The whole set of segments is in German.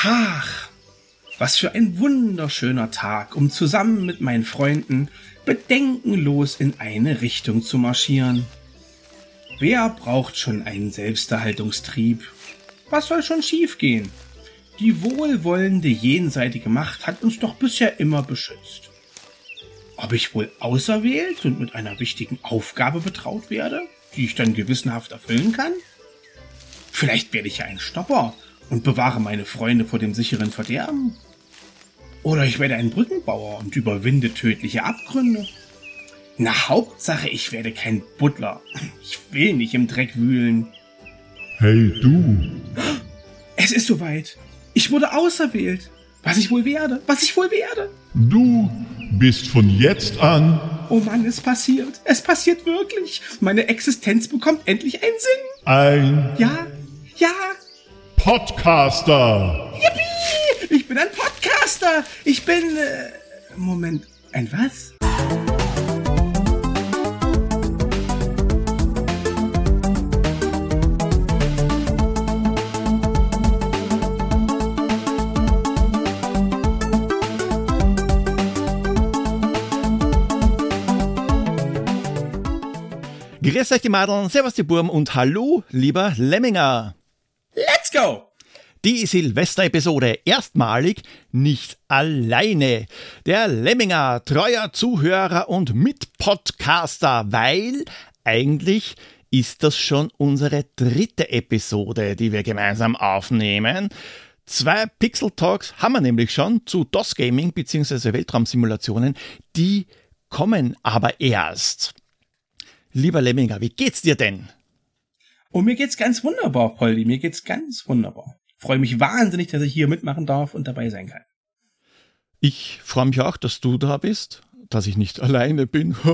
Ach, was für ein wunderschöner Tag, um zusammen mit meinen Freunden bedenkenlos in eine Richtung zu marschieren. Wer braucht schon einen Selbsterhaltungstrieb? Was soll schon schiefgehen? Die wohlwollende jenseitige Macht hat uns doch bisher immer beschützt. Ob ich wohl auserwählt und mit einer wichtigen Aufgabe betraut werde, die ich dann gewissenhaft erfüllen kann? Vielleicht werde ich ja ein Stopper und bewahre meine Freunde vor dem sicheren Verderben. Oder ich werde ein Brückenbauer und überwinde tödliche Abgründe. Na, Hauptsache, ich werde kein Butler. Ich will nicht im Dreck wühlen. Hey, du. Es ist soweit. Ich wurde auserwählt. Was ich wohl werde, was ich wohl werde. Du bist von jetzt an. Oh Mann, es passiert. Es passiert wirklich. Meine Existenz bekommt endlich einen Sinn. Ein. Ja, ja. Podcaster. Yippie! Ich bin ein Podcaster. Ich bin. Äh, Moment. Ein was? Grüß euch die Madeln, servus die Burm und hallo, lieber Lemminger. Let's go! Die Silvester-Episode erstmalig nicht alleine. Der Lemminger, treuer Zuhörer und Mitpodcaster, weil eigentlich ist das schon unsere dritte Episode, die wir gemeinsam aufnehmen. Zwei Pixel Talks haben wir nämlich schon zu DOS Gaming bzw. Weltraumsimulationen, die kommen aber erst. Lieber Lemminger, wie geht's dir denn? Oh, mir geht's ganz wunderbar, Polly. Mir geht's ganz wunderbar. Freue mich wahnsinnig, dass ich hier mitmachen darf und dabei sein kann. Ich freue mich auch, dass du da bist, dass ich nicht alleine bin.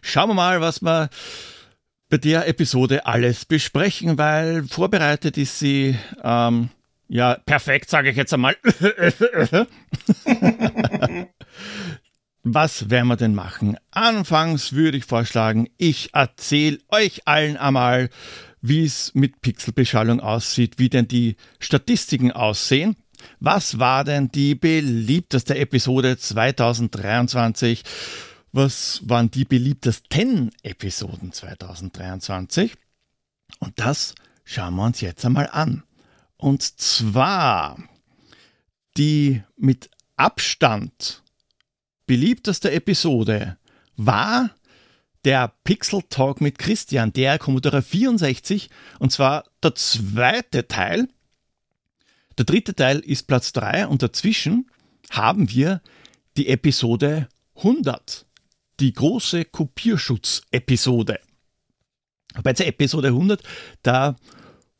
Schauen wir mal, was wir bei der Episode alles besprechen, weil vorbereitet ist sie, ähm, ja, perfekt, sage ich jetzt einmal. Was werden wir denn machen? Anfangs würde ich vorschlagen, ich erzähle euch allen einmal, wie es mit Pixelbeschallung aussieht, wie denn die Statistiken aussehen. Was war denn die beliebteste Episode 2023? Was waren die beliebtesten Episoden 2023? Und das schauen wir uns jetzt einmal an. Und zwar die mit Abstand beliebteste Episode war der Pixel Talk mit Christian, der Commodore 64, und zwar der zweite Teil. Der dritte Teil ist Platz 3 und dazwischen haben wir die Episode 100, die große Kopierschutz-Episode. Bei der Episode 100, da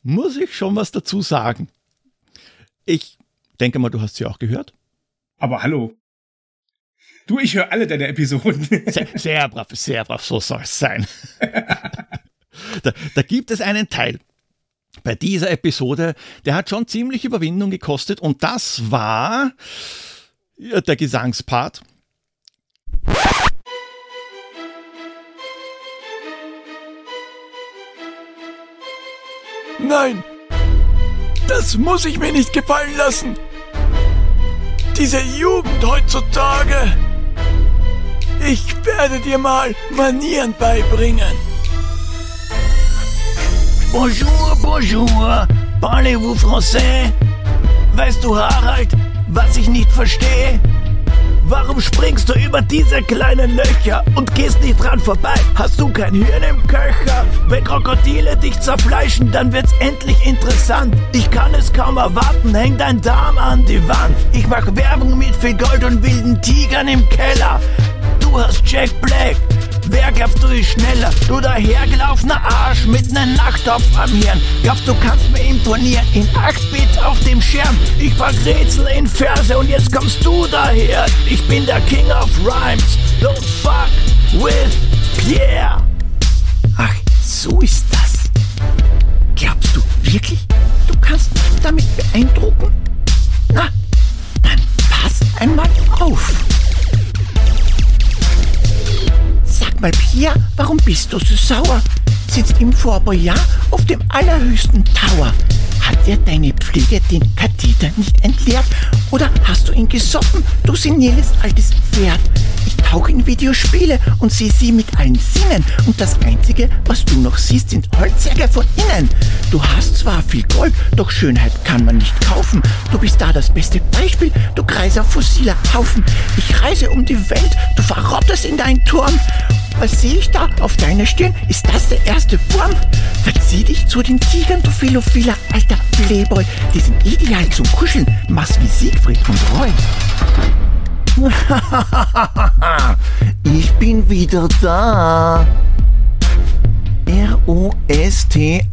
muss ich schon was dazu sagen. Ich denke mal, du hast sie auch gehört. Aber hallo, Du, ich höre alle deine Episoden. Sehr, sehr brav, sehr brav, so soll es sein. da, da gibt es einen Teil bei dieser Episode, der hat schon ziemlich Überwindung gekostet und das war der Gesangspart. Nein, das muss ich mir nicht gefallen lassen. Diese Jugend heutzutage. Ich werde dir mal Manieren beibringen. Bonjour, bonjour. Parlez-vous français? Weißt du, Harald, was ich nicht verstehe? Warum springst du über diese kleinen Löcher und gehst nicht dran vorbei? Hast du kein Hirn im Köcher? Wenn Krokodile dich zerfleischen, dann wird's endlich interessant. Ich kann es kaum erwarten, häng dein Darm an die Wand. Ich mach Werbung mit viel Gold und wilden Tigern im Keller. Du hast Jack Black. Wer glaubst du ist schneller? Du dahergelaufener Arsch mit nem Nachttopf am Hirn. Glaubst du kannst mir imponieren? In 8-Bit auf dem Schirm. Ich pack Rätsel in Verse und jetzt kommst du daher. Ich bin der King of Rhymes. Don't fuck with Pierre. Ach, so ist das. Glaubst du wirklich, du kannst mich damit beeindrucken? Na, dann pass einmal auf. Mal, Pierre, warum bist du so sauer? Sitzt im Vorjahr auf dem allerhöchsten Tower. Hat dir deine Pflege den Katheter nicht entleert? Oder hast du ihn gesoffen, du seniles altes Pferd? Ich tauche in Videospiele und sehe sie mit allen Sinnen. Und das Einzige, was du noch siehst, sind Holzsäge von innen. Du hast zwar viel Gold, doch Schönheit kann man nicht kaufen. Du bist da das beste Beispiel, du greiser fossiler Haufen. Ich reise um die Welt, du verrottest in deinen Turm. Was sehe ich da auf deiner Stirn? Ist das der erste Wurm? Verzieh dich zu den Tigern, du philophiler alter Playboy. Die sind ideal zum Kuscheln, machst wie Siegfried und Roy. ich bin wieder da. R-O-S-T-A-M-I.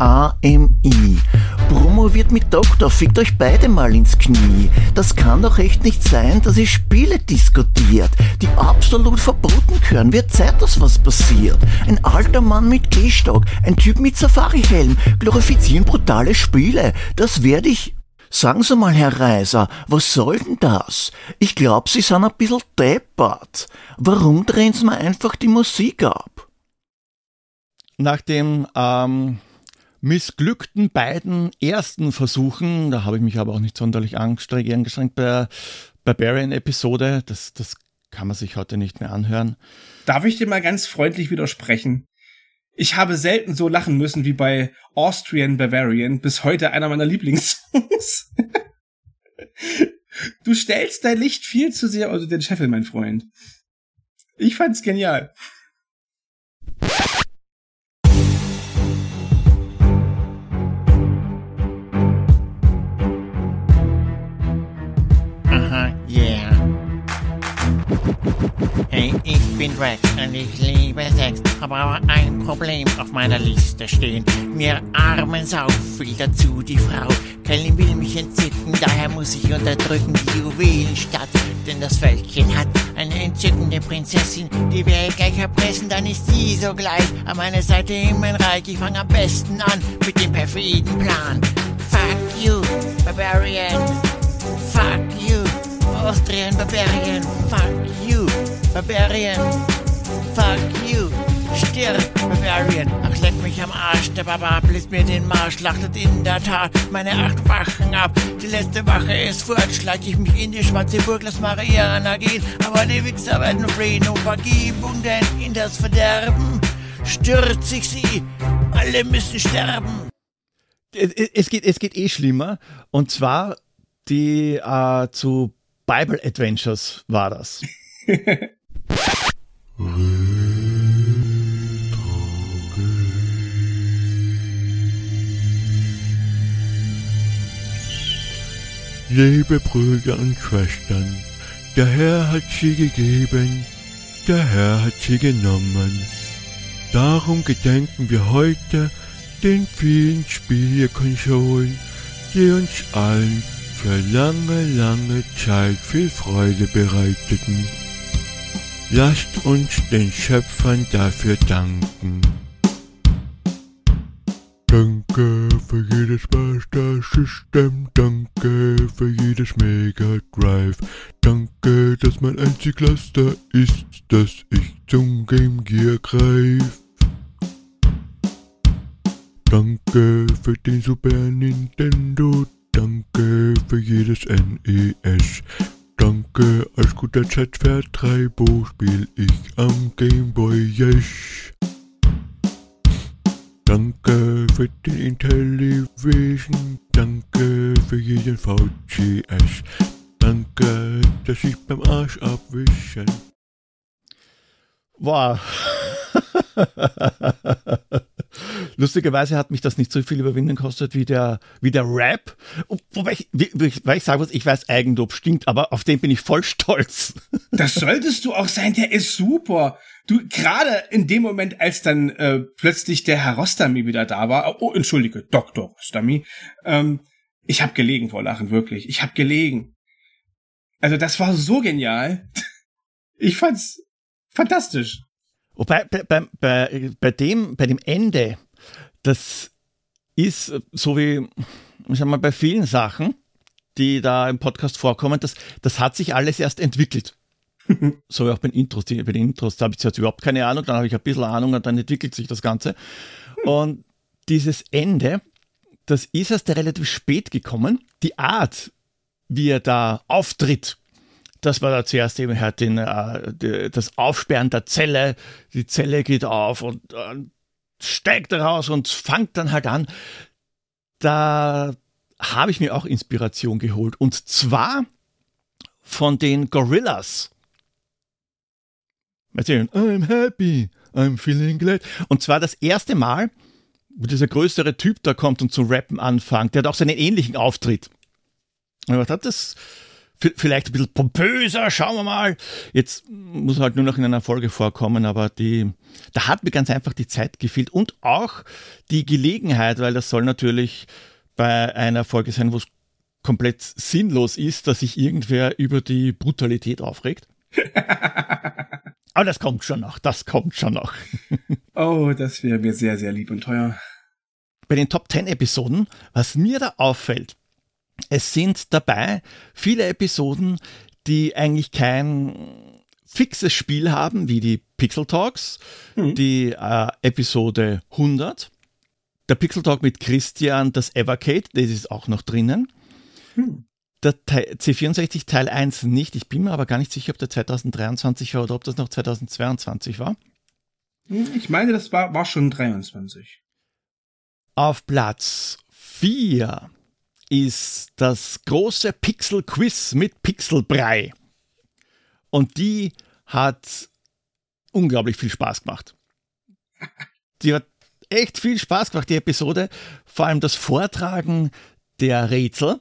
Promoviert mit Doktor, fickt euch beide mal ins Knie. Das kann doch echt nicht sein, dass ihr Spiele diskutiert, die absolut verboten gehören. Wird Zeit, dass was passiert. Ein alter Mann mit Gehstock, ein Typ mit Safari-Helm, glorifizieren brutale Spiele. Das werde ich Sagen Sie mal, Herr Reiser, was soll denn das? Ich glaub, Sie sind ein bisschen deppert. Warum drehen Sie mir einfach die Musik ab? Nach dem ähm, missglückten beiden ersten Versuchen, da habe ich mich aber auch nicht sonderlich angestrengt, bei Barbarian-Episode, das, das kann man sich heute nicht mehr anhören. Darf ich dir mal ganz freundlich widersprechen? Ich habe selten so lachen müssen wie bei Austrian Bavarian, bis heute einer meiner Lieblingssongs. du stellst dein Licht viel zu sehr unter den Scheffel, mein Freund. Ich fand's genial. Hey, ich bin Rex und ich liebe Sex, habe aber ein Problem auf meiner Liste stehen. Mir armen Sau fehlt dazu die Frau. Kelly will mich entzücken, daher muss ich unterdrücken die Juwelenstadt. Denn das Völkchen hat eine entzückende Prinzessin, die werde ich gleich erpressen, dann ist sie so gleich an meiner Seite im Reich. Ich fange am besten an mit dem perfiden Plan. Fuck you, Barbarian. Fuck you, Austrian Barbarian. Fuck you. Barbarian. Fuck you. Stirb, Barbarian. Ach, leck mich am Arsch. Der Barbar bläst mir den Marsch, lachtet in der Tat meine acht Wachen ab. Die letzte Wache ist fort, schlag ich mich in die schwarze Burg, lass Mariana gehen. Aber die Wichser werden flehen um Vergebung, denn in das Verderben stürzt sich sie. Alle müssen sterben. Es geht, es geht eh schlimmer. Und zwar die äh, zu Bible Adventures war das. Liebe Brüder und Schwestern, der Herr hat sie gegeben, der Herr hat sie genommen. Darum gedenken wir heute den vielen Spielekonsolen, die uns allen für lange, lange Zeit viel Freude bereiteten. Lasst uns den Schöpfern dafür danken. Danke für jedes Master System, danke für jedes Mega Drive. Danke, dass mein einzig Laster ist, dass ich zum Game Gear greif. Danke für den Super Nintendo, danke für jedes NES. Danke, als guter Zeitvertreibung spiel ich am Game Boy Yes. Danke für den Intellivision, danke für jeden VGS. Danke, dass ich beim Arsch abwischen. Wow. Lustigerweise hat mich das nicht so viel Überwindung gekostet wie der, wie der Rap. Wobei ich, weil ich sagen muss, ich weiß Eigenlob stinkt, aber auf den bin ich voll stolz. Das solltest du auch sein, der ist super. Du, gerade in dem Moment, als dann äh, plötzlich der Herr Rostami wieder da war, oh, entschuldige, Dr. Rostami, ähm, ich hab gelegen vor Lachen, wirklich. Ich hab gelegen. Also das war so genial. Ich fand's fantastisch. Wobei, bei, bei, bei, bei, dem, bei dem Ende, das ist so wie, ich sag mal, bei vielen Sachen, die da im Podcast vorkommen, das, das hat sich alles erst entwickelt. so wie auch bei den Intros. Die, bei den Intros da habe ich jetzt überhaupt keine Ahnung, dann habe ich ein bisschen Ahnung und dann entwickelt sich das Ganze. Und dieses Ende, das ist erst relativ spät gekommen. Die Art, wie er da auftritt, das war da zuerst eben halt den, äh, das Aufsperren der Zelle. Die Zelle geht auf und äh, steigt raus und fangt dann halt an. Da habe ich mir auch Inspiration geholt. Und zwar von den Gorillas. Erzählen, I'm happy, I'm feeling glad. Und zwar das erste Mal, wo dieser größere Typ da kommt und zu rappen anfängt. Der hat auch seinen ähnlichen Auftritt. Und ich dachte, das vielleicht ein bisschen pompöser, schauen wir mal. Jetzt muss er halt nur noch in einer Folge vorkommen, aber die, da hat mir ganz einfach die Zeit gefehlt und auch die Gelegenheit, weil das soll natürlich bei einer Folge sein, wo es komplett sinnlos ist, dass sich irgendwer über die Brutalität aufregt. Aber das kommt schon noch, das kommt schon noch. oh, das wäre mir sehr, sehr lieb und teuer. Bei den Top 10 Episoden, was mir da auffällt, es sind dabei viele Episoden, die eigentlich kein fixes Spiel haben, wie die Pixel Talks, mhm. die äh, Episode 100, der Pixel Talk mit Christian, das Evercade, das ist auch noch drinnen. Mhm. Der C64 Teil 1 nicht. Ich bin mir aber gar nicht sicher, ob der 2023 war oder ob das noch 2022 war. Hm, ich meine, das war, war schon 23. Auf Platz 4 ist das große Pixel-Quiz mit Pixelbrei. Und die hat unglaublich viel Spaß gemacht. Die hat echt viel Spaß gemacht, die Episode. Vor allem das Vortragen der Rätsel.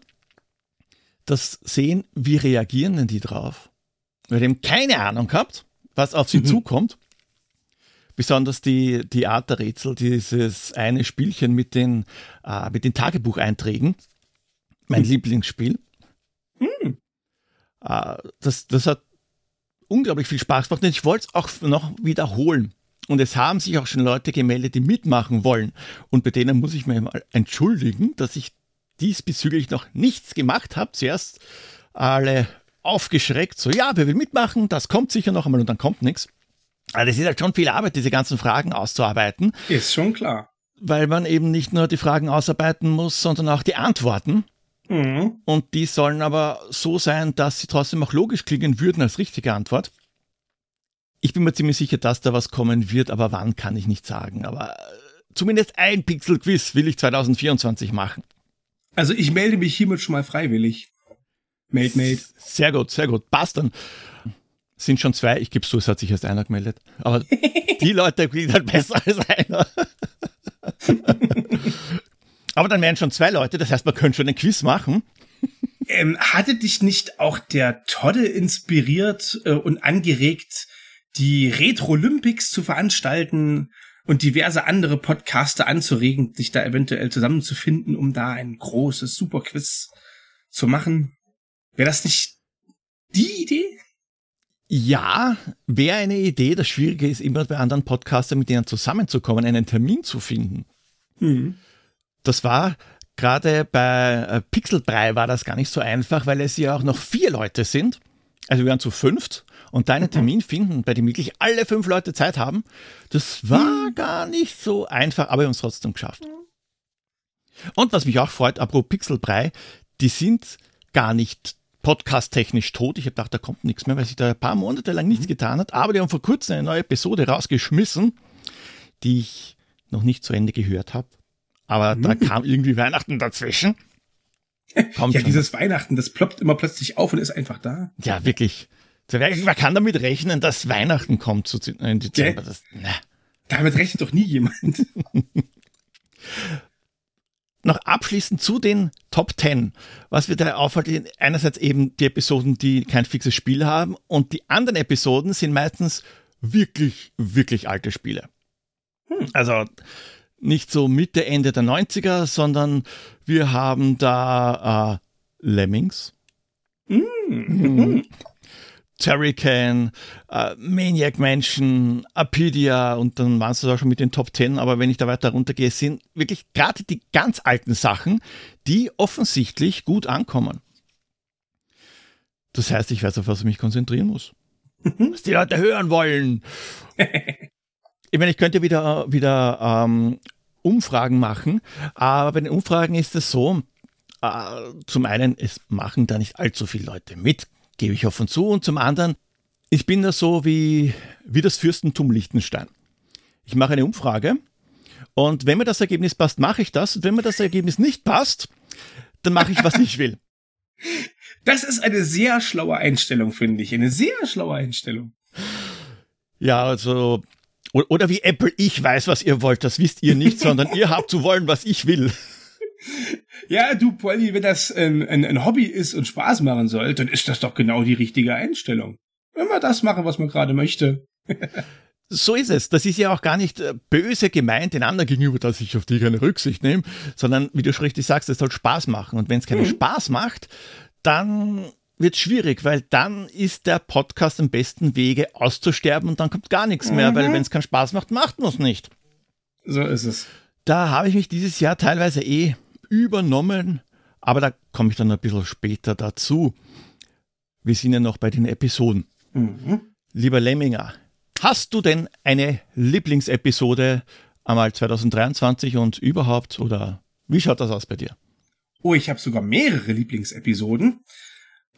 Das Sehen, wie reagieren denn die drauf? Weil eben keine Ahnung gehabt, was auf sie mhm. zukommt. Besonders die, die Art der Rätsel, dieses eine Spielchen mit den, äh, mit den Tagebucheinträgen mein hm. Lieblingsspiel. Hm. Äh, das, das hat unglaublich viel Spaß gemacht und ich wollte es auch noch wiederholen. Und es haben sich auch schon Leute gemeldet, die mitmachen wollen. Und bei denen muss ich mir mal entschuldigen, dass ich diesbezüglich noch nichts gemacht habe. Zuerst alle aufgeschreckt, so ja, wer will mitmachen, das kommt sicher noch einmal und dann kommt nichts. Aber das ist halt schon viel Arbeit, diese ganzen Fragen auszuarbeiten. Ist schon klar. Weil man eben nicht nur die Fragen ausarbeiten muss, sondern auch die Antworten. Mhm. Und die sollen aber so sein, dass sie trotzdem auch logisch klingen würden als richtige Antwort. Ich bin mir ziemlich sicher, dass da was kommen wird, aber wann kann ich nicht sagen. Aber äh, zumindest ein Pixel-Quiz will ich 2024 machen. Also ich melde mich hiermit schon mal freiwillig. Made, made. Sehr gut, sehr gut. Passt dann. Sind schon zwei. Ich gebe zu, es hat sich erst einer gemeldet. Aber die Leute kriegen halt besser als einer. Aber dann wären schon zwei Leute, das heißt, man könnte schon ein Quiz machen. Ähm, hatte dich nicht auch der Todde inspiriert äh, und angeregt, die Retro Olympics zu veranstalten und diverse andere Podcaster anzuregen, sich da eventuell zusammenzufinden, um da ein großes Superquiz zu machen? Wäre das nicht die Idee? Ja, wäre eine Idee. Das Schwierige ist immer bei anderen Podcastern, mit denen zusammenzukommen, einen Termin zu finden. Mhm. Das war gerade bei äh, Pixelbrei war das gar nicht so einfach, weil es ja auch noch vier Leute sind. Also wir waren zu fünft und deinen mhm. Termin finden, bei dem wirklich alle fünf Leute Zeit haben, das war mhm. gar nicht so einfach, aber wir haben es trotzdem geschafft. Und was mich auch freut, apropos Pixelbrei, die sind gar nicht podcast-technisch tot. Ich habe gedacht, da kommt nichts mehr, weil sich da ein paar Monate lang nichts mhm. getan hat. Aber die haben vor kurzem eine neue Episode rausgeschmissen, die ich noch nicht zu Ende gehört habe. Aber mhm. da kam irgendwie Weihnachten dazwischen. Kommt ja, schon. dieses Weihnachten, das ploppt immer plötzlich auf und ist einfach da. Ja, wirklich. Man kann damit rechnen, dass Weihnachten kommt zu, im Dezember. Das, na. Damit rechnet doch nie jemand. Noch abschließend zu den Top 10. Was wir da auffällt, einerseits eben die Episoden, die kein fixes Spiel haben und die anderen Episoden sind meistens wirklich, wirklich alte Spiele. Hm. Also nicht so Mitte, Ende der 90er, sondern wir haben da äh, Lemmings. Mm. Mhm. Terrican, äh, Maniac Mansion, Apidia und dann waren es da schon mit den Top 10, aber wenn ich da weiter runtergehe, sind wirklich gerade die ganz alten Sachen, die offensichtlich gut ankommen. Das heißt, ich weiß, auf was ich mich konzentrieren muss. was die Leute hören wollen. ich meine, ich könnte wieder, wieder ähm, Umfragen machen. Aber bei den Umfragen ist es so, äh, zum einen, es machen da nicht allzu viele Leute mit, gebe ich offen zu. Und zum anderen, ich bin da so wie, wie das Fürstentum Liechtenstein. Ich mache eine Umfrage und wenn mir das Ergebnis passt, mache ich das. Und wenn mir das Ergebnis nicht passt, dann mache ich, was ich will. Das ist eine sehr schlaue Einstellung, finde ich. Eine sehr schlaue Einstellung. Ja, also, oder wie Apple, ich weiß, was ihr wollt, das wisst ihr nicht, sondern ihr habt zu wollen, was ich will. Ja, du, Polly, wenn das ein, ein, ein Hobby ist und Spaß machen soll, dann ist das doch genau die richtige Einstellung. Wenn wir das machen, was man gerade möchte. So ist es. Das ist ja auch gar nicht äh, böse gemeint den anderen gegenüber, dass ich auf die keine Rücksicht nehme, sondern wie du schon richtig sagst, es soll Spaß machen. Und wenn es keinen mhm. Spaß macht, dann wird schwierig, weil dann ist der Podcast am besten Wege auszusterben und dann kommt gar nichts mehr, mhm. weil wenn es keinen Spaß macht, macht man es nicht. So ist es. Da habe ich mich dieses Jahr teilweise eh übernommen, aber da komme ich dann ein bisschen später dazu. Wir sind ja noch bei den Episoden. Mhm. Lieber Lemminger, Hast du denn eine Lieblingsepisode einmal 2023 und überhaupt oder wie schaut das aus bei dir? Oh, ich habe sogar mehrere Lieblingsepisoden.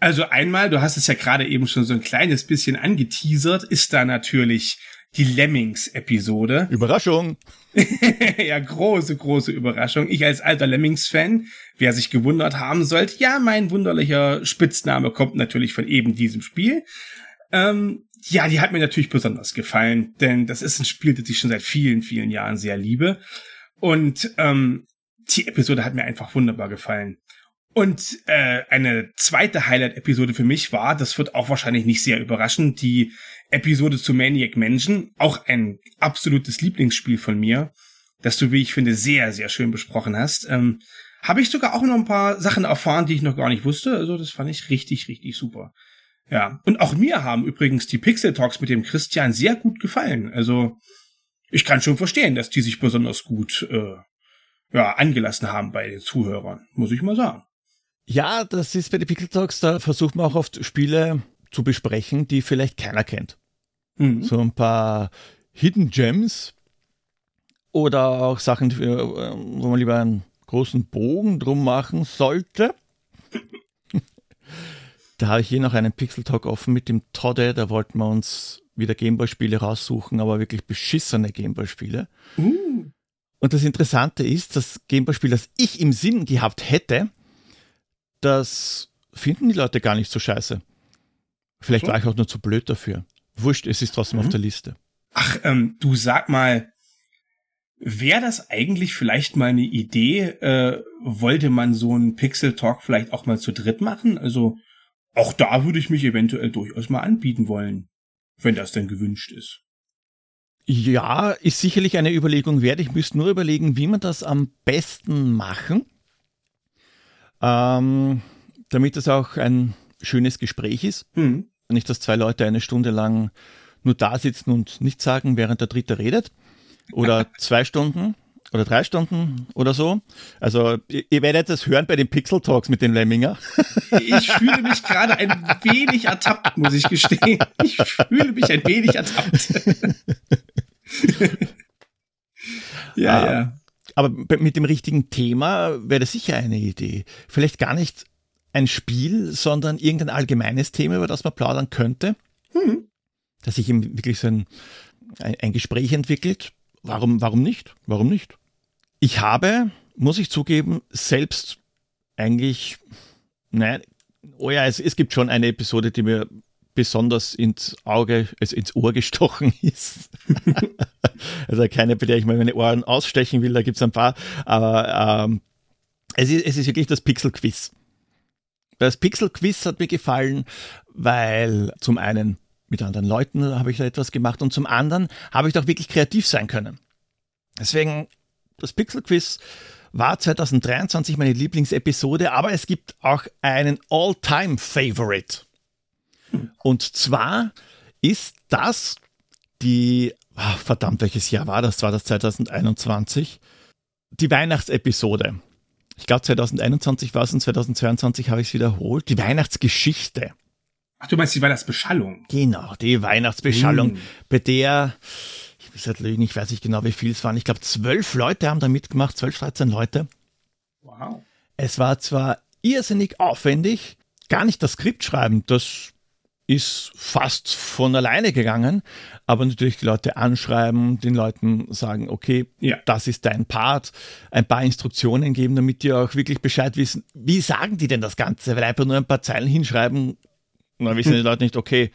Also einmal, du hast es ja gerade eben schon so ein kleines bisschen angeteasert, ist da natürlich die Lemmings-Episode. Überraschung! ja, große, große Überraschung. Ich als alter Lemmings-Fan, wer sich gewundert haben sollte, ja, mein wunderlicher Spitzname kommt natürlich von eben diesem Spiel. Ähm, ja, die hat mir natürlich besonders gefallen, denn das ist ein Spiel, das ich schon seit vielen, vielen Jahren sehr liebe. Und ähm, die Episode hat mir einfach wunderbar gefallen. Und äh, eine zweite Highlight-Episode für mich war, das wird auch wahrscheinlich nicht sehr überraschend, die Episode zu Maniac Mansion, auch ein absolutes Lieblingsspiel von mir, das du, wie ich finde, sehr, sehr schön besprochen hast. Ähm, Habe ich sogar auch noch ein paar Sachen erfahren, die ich noch gar nicht wusste. Also das fand ich richtig, richtig super. Ja, und auch mir haben übrigens die Pixel Talks mit dem Christian sehr gut gefallen. Also ich kann schon verstehen, dass die sich besonders gut äh, ja, angelassen haben bei den Zuhörern, muss ich mal sagen. Ja, das ist bei den Pixel Talks, da versucht man auch oft Spiele zu besprechen, die vielleicht keiner kennt. Mhm. So ein paar Hidden Gems oder auch Sachen, wo man lieber einen großen Bogen drum machen sollte. Da habe ich hier noch einen Pixel Talk offen mit dem Todde. Da wollten wir uns wieder Gameboy-Spiele raussuchen, aber wirklich beschissene Gameboy-Spiele. Uh. Und das Interessante ist, das Gameboy-Spiel, das ich im Sinn gehabt hätte, das finden die Leute gar nicht so scheiße. Vielleicht so. war ich auch nur zu blöd dafür. Wurscht, es ist trotzdem mhm. auf der Liste. Ach, ähm, du sag mal, wäre das eigentlich vielleicht mal eine Idee? Äh, wollte man so einen Pixel Talk vielleicht auch mal zu dritt machen? Also auch da würde ich mich eventuell durchaus mal anbieten wollen, wenn das denn gewünscht ist. Ja, ist sicherlich eine Überlegung wert. Ich müsste nur überlegen, wie man das am besten machen, ähm, damit es auch ein schönes Gespräch ist. Mhm. Nicht, dass zwei Leute eine Stunde lang nur da sitzen und nichts sagen, während der Dritte redet. Oder zwei Stunden oder drei Stunden oder so. Also ihr werdet das hören bei den Pixel Talks mit dem Lemminger. Ich fühle mich gerade ein wenig ertappt, muss ich gestehen. Ich fühle mich ein wenig ertappt. ja, ah, ja. Aber mit dem richtigen Thema wäre das sicher eine Idee. Vielleicht gar nicht ein Spiel, sondern irgendein allgemeines Thema, über das man plaudern könnte. Hm. Dass sich eben wirklich so ein, ein, ein Gespräch entwickelt. Warum, warum nicht? Warum nicht? Ich habe, muss ich zugeben, selbst eigentlich, nein, oh ja, es, es gibt schon eine Episode, die mir besonders ins Auge, also ins Ohr gestochen ist. also keine, bei der ich mal meine Ohren ausstechen will, da gibt es ein paar, aber ähm, es, ist, es ist wirklich das Pixel-Quiz. Das Pixel-Quiz hat mir gefallen, weil zum einen mit anderen Leuten habe ich da etwas gemacht und zum anderen habe ich doch wirklich kreativ sein können. Deswegen das Pixel Quiz war 2023 meine Lieblingsepisode, aber es gibt auch einen All-Time-Favorite. Und zwar ist das die, oh, verdammt, welches Jahr war das? War das 2021? Die Weihnachtsepisode. Ich glaube 2021 war es und 2022 habe ich es wiederholt. Die Weihnachtsgeschichte. Ach, du meinst die Weihnachtsbeschallung? Genau, die Weihnachtsbeschallung, mm. bei der ich muss halt lügen, ich weiß nicht genau, wie viel es waren. Ich glaube, zwölf Leute haben da mitgemacht, zwölf, 13 Leute. Wow. Es war zwar irrsinnig aufwendig, gar nicht das Skript schreiben, das ist fast von alleine gegangen, aber natürlich die Leute anschreiben, den Leuten sagen, okay, Ja. das ist dein Part, ein paar Instruktionen geben, damit die auch wirklich Bescheid wissen, wie sagen die denn das Ganze, weil einfach nur ein paar Zeilen hinschreiben, dann wissen die Leute nicht, okay,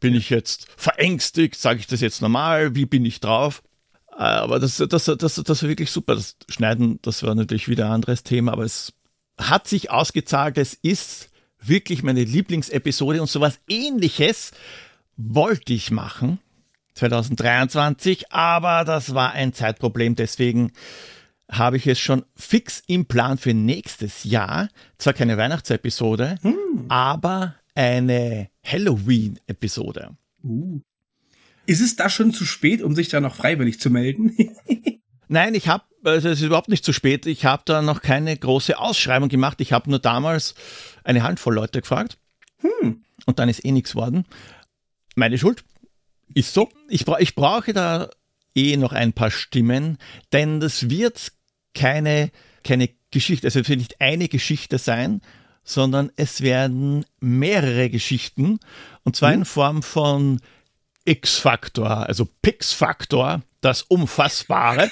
bin ich jetzt verängstigt, sage ich das jetzt normal, wie bin ich drauf? Aber das, das, das, das war wirklich super. Das Schneiden, das war natürlich wieder ein anderes Thema, aber es hat sich ausgezahlt. Es ist wirklich meine Lieblingsepisode und sowas ähnliches wollte ich machen 2023, aber das war ein Zeitproblem. Deswegen habe ich es schon fix im Plan für nächstes Jahr. Zwar keine Weihnachtsepisode, aber eine Halloween-Episode. Ist es da schon zu spät, um sich da noch freiwillig zu melden? Nein, ich habe, also es ist überhaupt nicht zu spät. Ich habe da noch keine große Ausschreibung gemacht. Ich habe nur damals eine Handvoll Leute gefragt. Und dann ist eh nichts worden. Meine Schuld. Ist so. Ich, bra ich brauche da eh noch ein paar Stimmen, denn das wird keine, keine Geschichte, also es wird nicht eine Geschichte sein, sondern es werden mehrere Geschichten. Und zwar in Form von X-Faktor, also Pix-Faktor, das Unfassbare.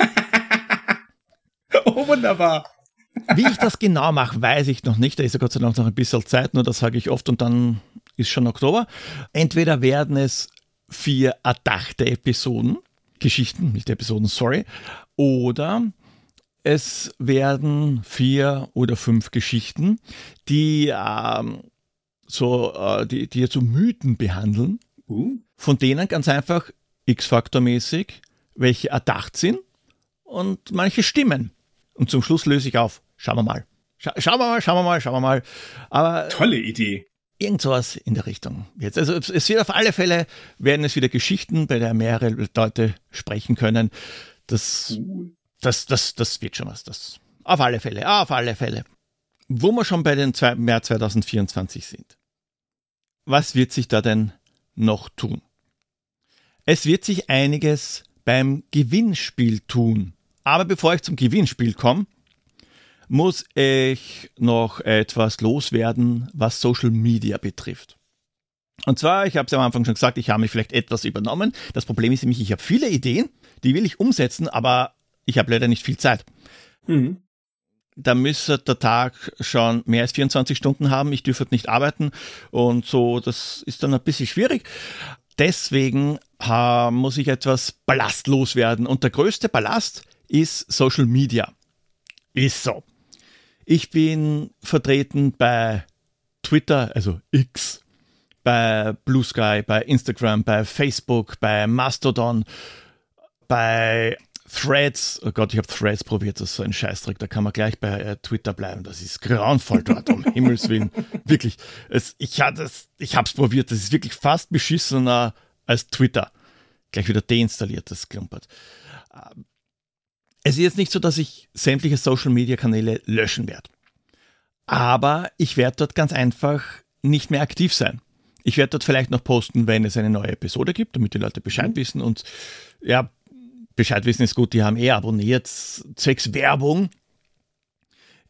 oh, wunderbar. Wie ich das genau mache, weiß ich noch nicht. Da ist ja Gott sei Dank noch ein bisschen Zeit, nur das sage ich oft und dann ist schon Oktober. Entweder werden es vier erdachte Episoden, Geschichten, nicht Episoden, sorry, oder es werden vier oder fünf Geschichten, die ähm, so, äh, die, die so Mythen behandeln, Uh. von denen ganz einfach X-Faktor-mäßig welche erdacht sind und manche stimmen. Und zum Schluss löse ich auf. Schauen wir mal. Scha schauen wir mal, schauen wir mal, schauen wir mal. Aber Tolle Idee. irgend sowas in der Richtung. Jetzt, also es wird auf alle Fälle, werden es wieder Geschichten, bei der mehrere Leute sprechen können. Das, das, das, das wird schon was. Das, auf alle Fälle, auf alle Fälle. Wo wir schon bei den zwei, März 2024 sind. Was wird sich da denn noch tun? Es wird sich einiges beim Gewinnspiel tun. Aber bevor ich zum Gewinnspiel komme, muss ich noch etwas loswerden, was Social Media betrifft. Und zwar, ich habe es am Anfang schon gesagt, ich habe mich vielleicht etwas übernommen. Das Problem ist nämlich, ich habe viele Ideen, die will ich umsetzen, aber ich habe leider nicht viel Zeit. Mhm. Da müsste der Tag schon mehr als 24 Stunden haben. Ich dürfte nicht arbeiten und so, das ist dann ein bisschen schwierig. Deswegen äh, muss ich etwas ballastlos werden. Und der größte Ballast ist Social Media. Ist so. Ich bin vertreten bei Twitter, also X, bei Blue Sky, bei Instagram, bei Facebook, bei Mastodon, bei Threads. Oh Gott, ich habe Threads probiert, das ist so ein Scheißdreck. Da kann man gleich bei äh, Twitter bleiben. Das ist grauenvoll dort, um Himmels Willen. Wirklich. Es, ich habe es probiert. Das ist wirklich fast beschissener als Twitter. Gleich wieder deinstalliert, das klumpert. Es ist jetzt nicht so, dass ich sämtliche Social-Media-Kanäle löschen werde. Aber ich werde dort ganz einfach nicht mehr aktiv sein. Ich werde dort vielleicht noch posten, wenn es eine neue Episode gibt, damit die Leute Bescheid wissen. Und ja, Bescheid wissen ist gut, die haben eh abonniert, zwecks Werbung.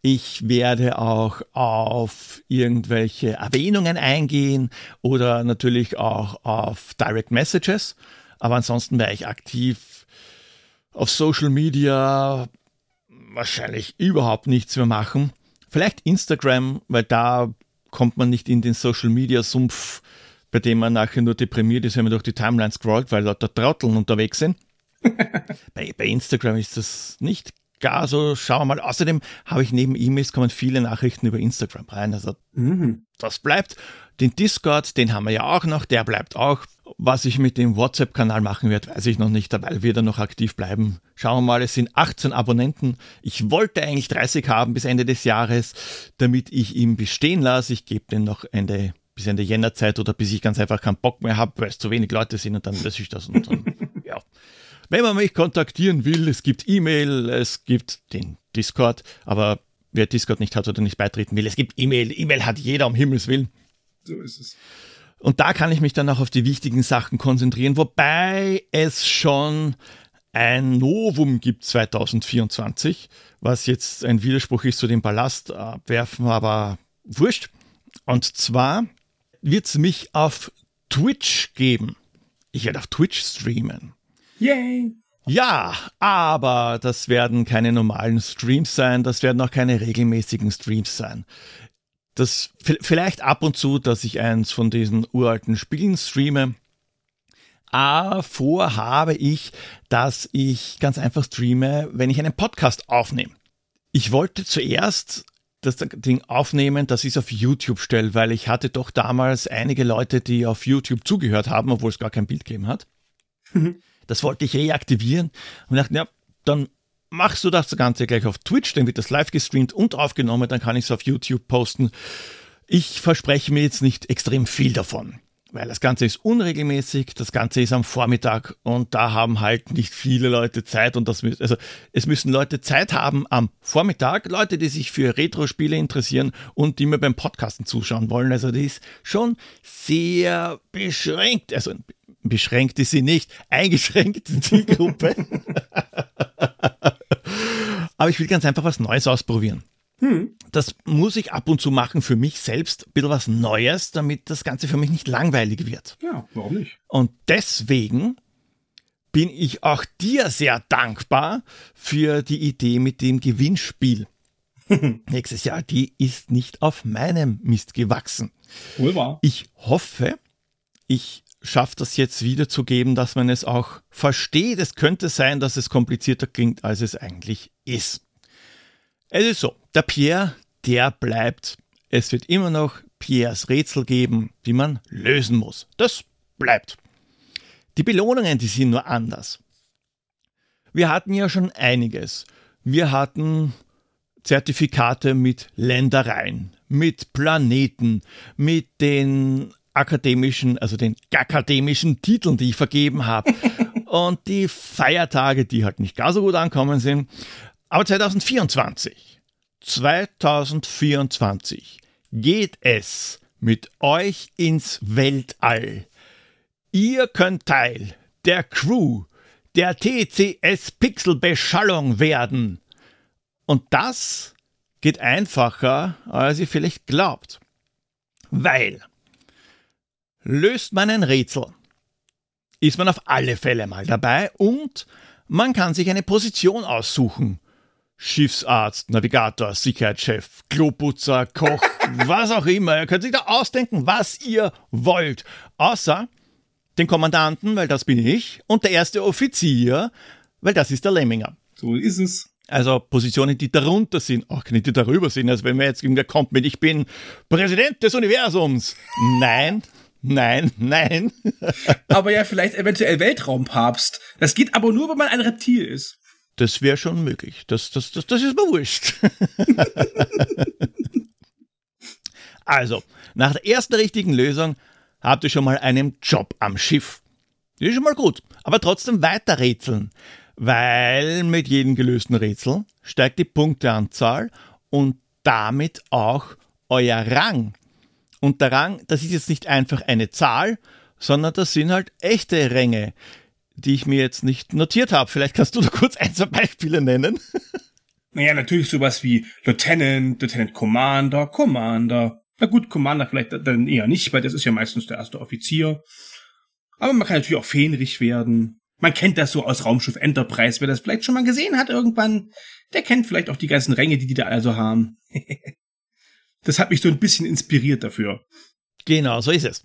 Ich werde auch auf irgendwelche Erwähnungen eingehen oder natürlich auch auf Direct Messages. Aber ansonsten wäre ich aktiv auf Social Media wahrscheinlich überhaupt nichts mehr machen. Vielleicht Instagram, weil da kommt man nicht in den Social Media Sumpf, bei dem man nachher nur deprimiert ist, wenn man durch die Timeline scrollt, weil lauter Trotteln unterwegs sind. bei, bei Instagram ist das nicht gar so. Schauen wir mal. Außerdem habe ich neben E-Mails kommen viele Nachrichten über Instagram rein. Also Mhm. das bleibt. Den Discord, den haben wir ja auch noch, der bleibt auch. Was ich mit dem WhatsApp-Kanal machen werde, weiß ich noch nicht, weil wir da noch aktiv bleiben. Schauen wir mal, es sind 18 Abonnenten. Ich wollte eigentlich 30 haben bis Ende des Jahres, damit ich ihn bestehen lasse. Ich gebe den noch Ende, bis Ende Jännerzeit oder bis ich ganz einfach keinen Bock mehr habe, weil es zu wenig Leute sind und dann löse ich das. Und dann, ja. Wenn man mich kontaktieren will, es gibt E-Mail, es gibt den Discord, aber wer Discord nicht hat oder nicht beitreten will, es gibt E-Mail. E-Mail hat jeder um Himmels Willen. So ist es. Und da kann ich mich dann auch auf die wichtigen Sachen konzentrieren, wobei es schon ein Novum gibt 2024, was jetzt ein Widerspruch ist zu dem Ballast abwerfen, aber wurscht. Und zwar wird es mich auf Twitch geben. Ich werde auf Twitch streamen. Yay! Ja, aber das werden keine normalen Streams sein, das werden auch keine regelmäßigen Streams sein. Das vielleicht ab und zu, dass ich eins von diesen uralten Spielen streame. Aber vor habe ich, dass ich ganz einfach streame, wenn ich einen Podcast aufnehme. Ich wollte zuerst das Ding aufnehmen, dass ich es auf YouTube stelle, weil ich hatte doch damals einige Leute, die auf YouTube zugehört haben, obwohl es gar kein Bild gegeben hat. Mhm. Das wollte ich reaktivieren und dachte, ja, dann machst du das Ganze gleich auf Twitch, dann wird das live gestreamt und aufgenommen, dann kann ich es auf YouTube posten. Ich verspreche mir jetzt nicht extrem viel davon, weil das Ganze ist unregelmäßig, das Ganze ist am Vormittag und da haben halt nicht viele Leute Zeit und das also es müssen Leute Zeit haben am Vormittag, Leute, die sich für Retro-Spiele interessieren und die mir beim Podcasten zuschauen wollen. Also die ist schon sehr beschränkt, also beschränkt ist sie nicht, eingeschränkt die Gruppe. Aber ich will ganz einfach was Neues ausprobieren. Hm. Das muss ich ab und zu machen für mich selbst, ein bisschen was Neues, damit das Ganze für mich nicht langweilig wird. Ja, warum nicht? Und deswegen bin ich auch dir sehr dankbar für die Idee mit dem Gewinnspiel. Nächstes Jahr, die ist nicht auf meinem Mist gewachsen. Wohl wahr. Ich hoffe, ich schafft das jetzt wiederzugeben, dass man es auch versteht. Es könnte sein, dass es komplizierter klingt, als es eigentlich ist. Es ist so, der Pierre, der bleibt. Es wird immer noch Pierres Rätsel geben, die man lösen muss. Das bleibt. Die Belohnungen, die sind nur anders. Wir hatten ja schon einiges. Wir hatten Zertifikate mit Ländereien, mit Planeten, mit den akademischen, also den akademischen Titeln, die ich vergeben habe. und die Feiertage, die halt nicht gar so gut ankommen sind. Aber 2024, 2024 geht es mit euch ins Weltall. Ihr könnt Teil der Crew der TCS Pixel Beschallung werden. Und das geht einfacher, als ihr vielleicht glaubt. Weil Löst man ein Rätsel, ist man auf alle Fälle mal dabei und man kann sich eine Position aussuchen. Schiffsarzt, Navigator, Sicherheitschef, Kloputzer, Koch, was auch immer. Ihr könnt sich da ausdenken, was ihr wollt. Außer den Kommandanten, weil das bin ich, und der erste Offizier, weil das ist der Lemminger. So ist es. Also Positionen, die darunter sind, auch nicht die darüber sind. Also wenn mir jetzt irgendwer kommt mit, ich bin Präsident des Universums. Nein, Nein, nein. aber ja, vielleicht eventuell Weltraumpapst. Das geht aber nur, wenn man ein Reptil ist. Das wäre schon möglich. Das, das, das, das ist mir wurscht. also, nach der ersten richtigen Lösung habt ihr schon mal einen Job am Schiff. Das ist schon mal gut. Aber trotzdem weiter rätseln. Weil mit jedem gelösten Rätsel steigt die Punkteanzahl und damit auch euer Rang. Und der Rang, das ist jetzt nicht einfach eine Zahl, sondern das sind halt echte Ränge, die ich mir jetzt nicht notiert habe. Vielleicht kannst du da kurz ein, zwei Beispiele nennen. Naja, natürlich sowas wie Lieutenant, Lieutenant Commander, Commander. Na gut, Commander vielleicht dann eher nicht, weil das ist ja meistens der erste Offizier. Aber man kann natürlich auch Fähnrich werden. Man kennt das so aus Raumschiff Enterprise. Wer das vielleicht schon mal gesehen hat irgendwann, der kennt vielleicht auch die ganzen Ränge, die die da also haben. das hat mich so ein bisschen inspiriert dafür. Genau, so ist es.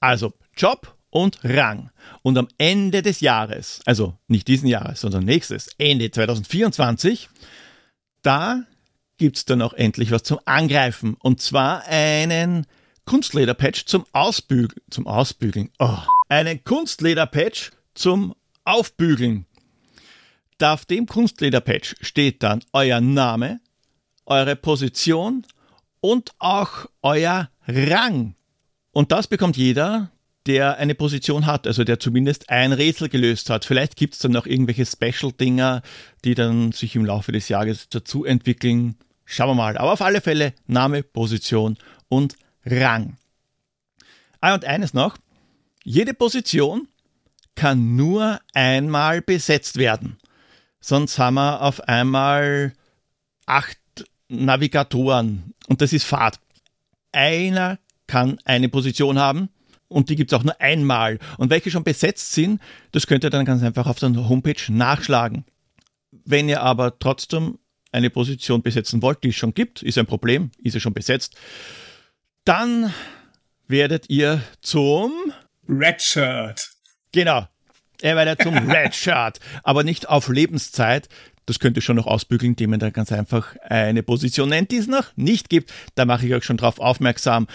Also Job und Rang. Und am Ende des Jahres, also nicht diesen Jahres, sondern nächstes, Ende 2024, da gibt es dann auch endlich was zum Angreifen. Und zwar einen Kunstlederpatch zum Ausbügeln. Zum Ausbügeln. Oh. Einen Kunstlederpatch zum Aufbügeln. Da auf dem Kunstlederpatch steht dann euer Name, eure Position, und auch euer Rang. Und das bekommt jeder, der eine Position hat, also der zumindest ein Rätsel gelöst hat. Vielleicht gibt es dann noch irgendwelche Special-Dinger, die dann sich im Laufe des Jahres dazu entwickeln. Schauen wir mal. Aber auf alle Fälle Name, Position und Rang. Ah, und eines noch. Jede Position kann nur einmal besetzt werden. Sonst haben wir auf einmal acht Navigatoren und das ist Fahrt. Einer kann eine Position haben und die gibt es auch nur einmal. Und welche schon besetzt sind, das könnt ihr dann ganz einfach auf der Homepage nachschlagen. Wenn ihr aber trotzdem eine Position besetzen wollt, die es schon gibt, ist ein Problem, ist sie schon besetzt, dann werdet ihr zum Redshirt. Genau. Er werdet zum Redshirt, aber nicht auf Lebenszeit. Das könnt ihr schon noch ausbügeln, indem ihr da ganz einfach eine Position nennt, die es noch nicht gibt. Da mache ich euch schon drauf aufmerksam.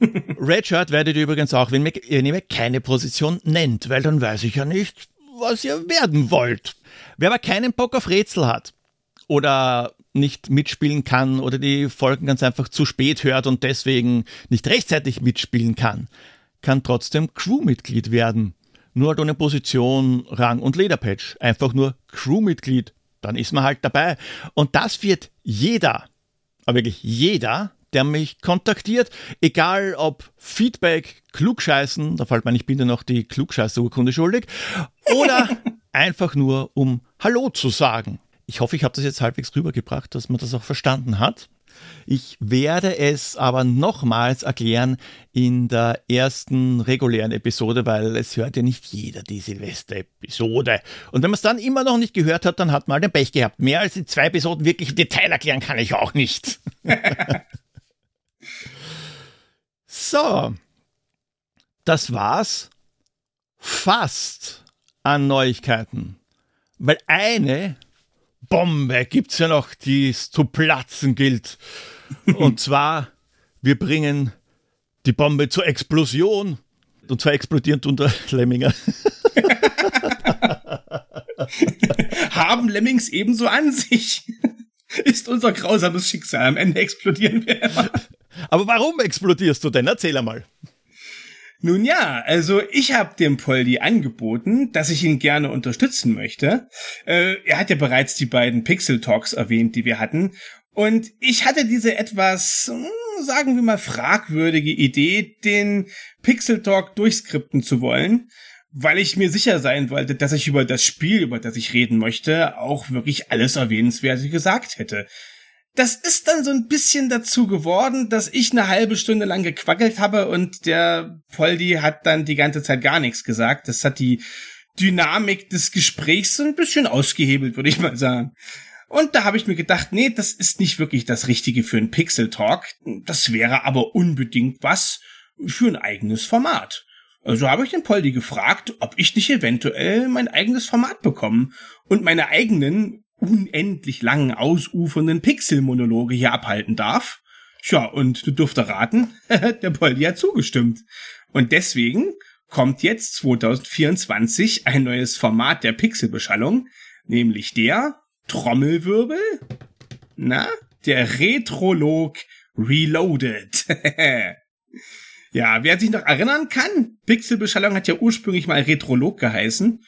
Redshirt werdet ihr übrigens auch, wenn ihr keine Position nennt, weil dann weiß ich ja nicht, was ihr werden wollt. Wer aber keinen Bock auf Rätsel hat oder nicht mitspielen kann oder die Folgen ganz einfach zu spät hört und deswegen nicht rechtzeitig mitspielen kann, kann trotzdem Crewmitglied werden. Nur halt ohne Position, Rang und Lederpatch. Einfach nur Crewmitglied. Dann ist man halt dabei. Und das wird jeder, aber wirklich jeder, der mich kontaktiert, egal ob Feedback, Klugscheißen, da fällt mir nicht bitte noch die Klugscheißer-Urkunde schuldig, oder einfach nur um Hallo zu sagen. Ich hoffe, ich habe das jetzt halbwegs rübergebracht, dass man das auch verstanden hat. Ich werde es aber nochmals erklären in der ersten regulären Episode, weil es hört ja nicht jeder die Silvester-Episode. Und wenn man es dann immer noch nicht gehört hat, dann hat man halt den Pech gehabt. Mehr als in zwei Episoden wirklich im Detail erklären kann ich auch nicht. so. Das war's fast an Neuigkeiten. Weil eine Bombe gibt's ja noch, die es zu platzen gilt. Und zwar, wir bringen die Bombe zur Explosion. Und zwar explodierend unter Lemminger. Haben Lemmings ebenso an sich. Ist unser grausames Schicksal. Am Ende explodieren wir immer. Aber warum explodierst du denn? Erzähl einmal. Nun ja, also ich habe dem Poldi angeboten, dass ich ihn gerne unterstützen möchte. Äh, er hat ja bereits die beiden Pixel Talks erwähnt, die wir hatten. Und ich hatte diese etwas, hm, sagen wir mal, fragwürdige Idee, den Pixel Talk durchskripten zu wollen, weil ich mir sicher sein wollte, dass ich über das Spiel, über das ich reden möchte, auch wirklich alles Erwähnenswerte gesagt hätte das ist dann so ein bisschen dazu geworden, dass ich eine halbe Stunde lang gequackelt habe und der Poldi hat dann die ganze Zeit gar nichts gesagt. Das hat die Dynamik des Gesprächs so ein bisschen ausgehebelt, würde ich mal sagen. Und da habe ich mir gedacht, nee, das ist nicht wirklich das Richtige für einen Pixel Talk. Das wäre aber unbedingt was für ein eigenes Format. Also habe ich den Poldi gefragt, ob ich nicht eventuell mein eigenes Format bekommen und meine eigenen unendlich langen, ausufernden Pixel-Monologe hier abhalten darf. Tja, und du dürfte raten, der Poldi hat zugestimmt. Und deswegen kommt jetzt 2024 ein neues Format der Pixelbeschallung, nämlich der Trommelwirbel, na, der Retrolog Reloaded. ja, wer sich noch erinnern kann, Pixelbeschallung hat ja ursprünglich mal Retrolog geheißen.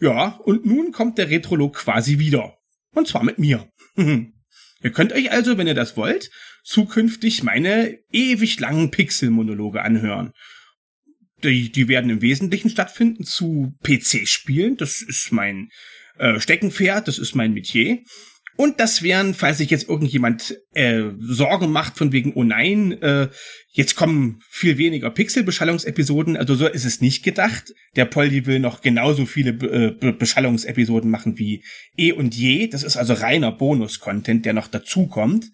Ja, und nun kommt der Retrolog quasi wieder. Und zwar mit mir. ihr könnt euch also, wenn ihr das wollt, zukünftig meine ewig langen Pixel-Monologe anhören. Die, die werden im Wesentlichen stattfinden zu PC-Spielen. Das ist mein äh, Steckenpferd, das ist mein Metier. Und das wären, falls sich jetzt irgendjemand äh, Sorgen macht von wegen, oh nein, äh, jetzt kommen viel weniger Pixel-Beschallungsepisoden, also so ist es nicht gedacht. Der Poldi will noch genauso viele Be Be Beschallungsepisoden machen wie eh und je. Das ist also reiner Bonus-Content, der noch dazukommt.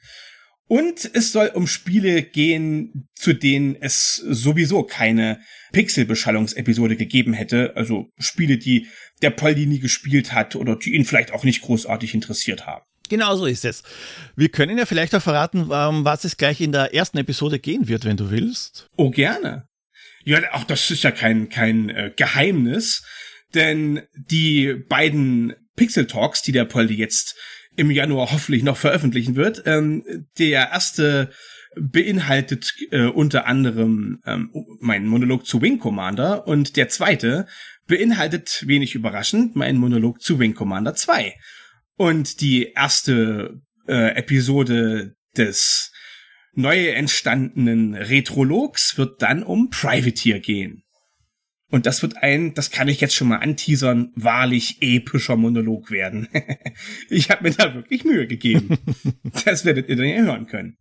Und es soll um Spiele gehen, zu denen es sowieso keine Pixel-Beschallungsepisode gegeben hätte. Also Spiele, die der Poldi nie gespielt hat oder die ihn vielleicht auch nicht großartig interessiert haben. Genau so ist es. Wir können ja vielleicht auch verraten, ähm, was es gleich in der ersten Episode gehen wird, wenn du willst. Oh, gerne. Ja, auch das ist ja kein, kein äh, Geheimnis, denn die beiden Pixel Talks, die der Poldi jetzt im Januar hoffentlich noch veröffentlichen wird, ähm, der erste beinhaltet äh, unter anderem ähm, meinen Monolog zu Wing Commander und der zweite beinhaltet wenig überraschend meinen Monolog zu Wing Commander 2. Und die erste äh, Episode des neu entstandenen Retrologs wird dann um Privateer gehen. Und das wird ein, das kann ich jetzt schon mal anteasern, wahrlich epischer Monolog werden. ich habe mir da wirklich Mühe gegeben. das werdet ihr dann ja hören können.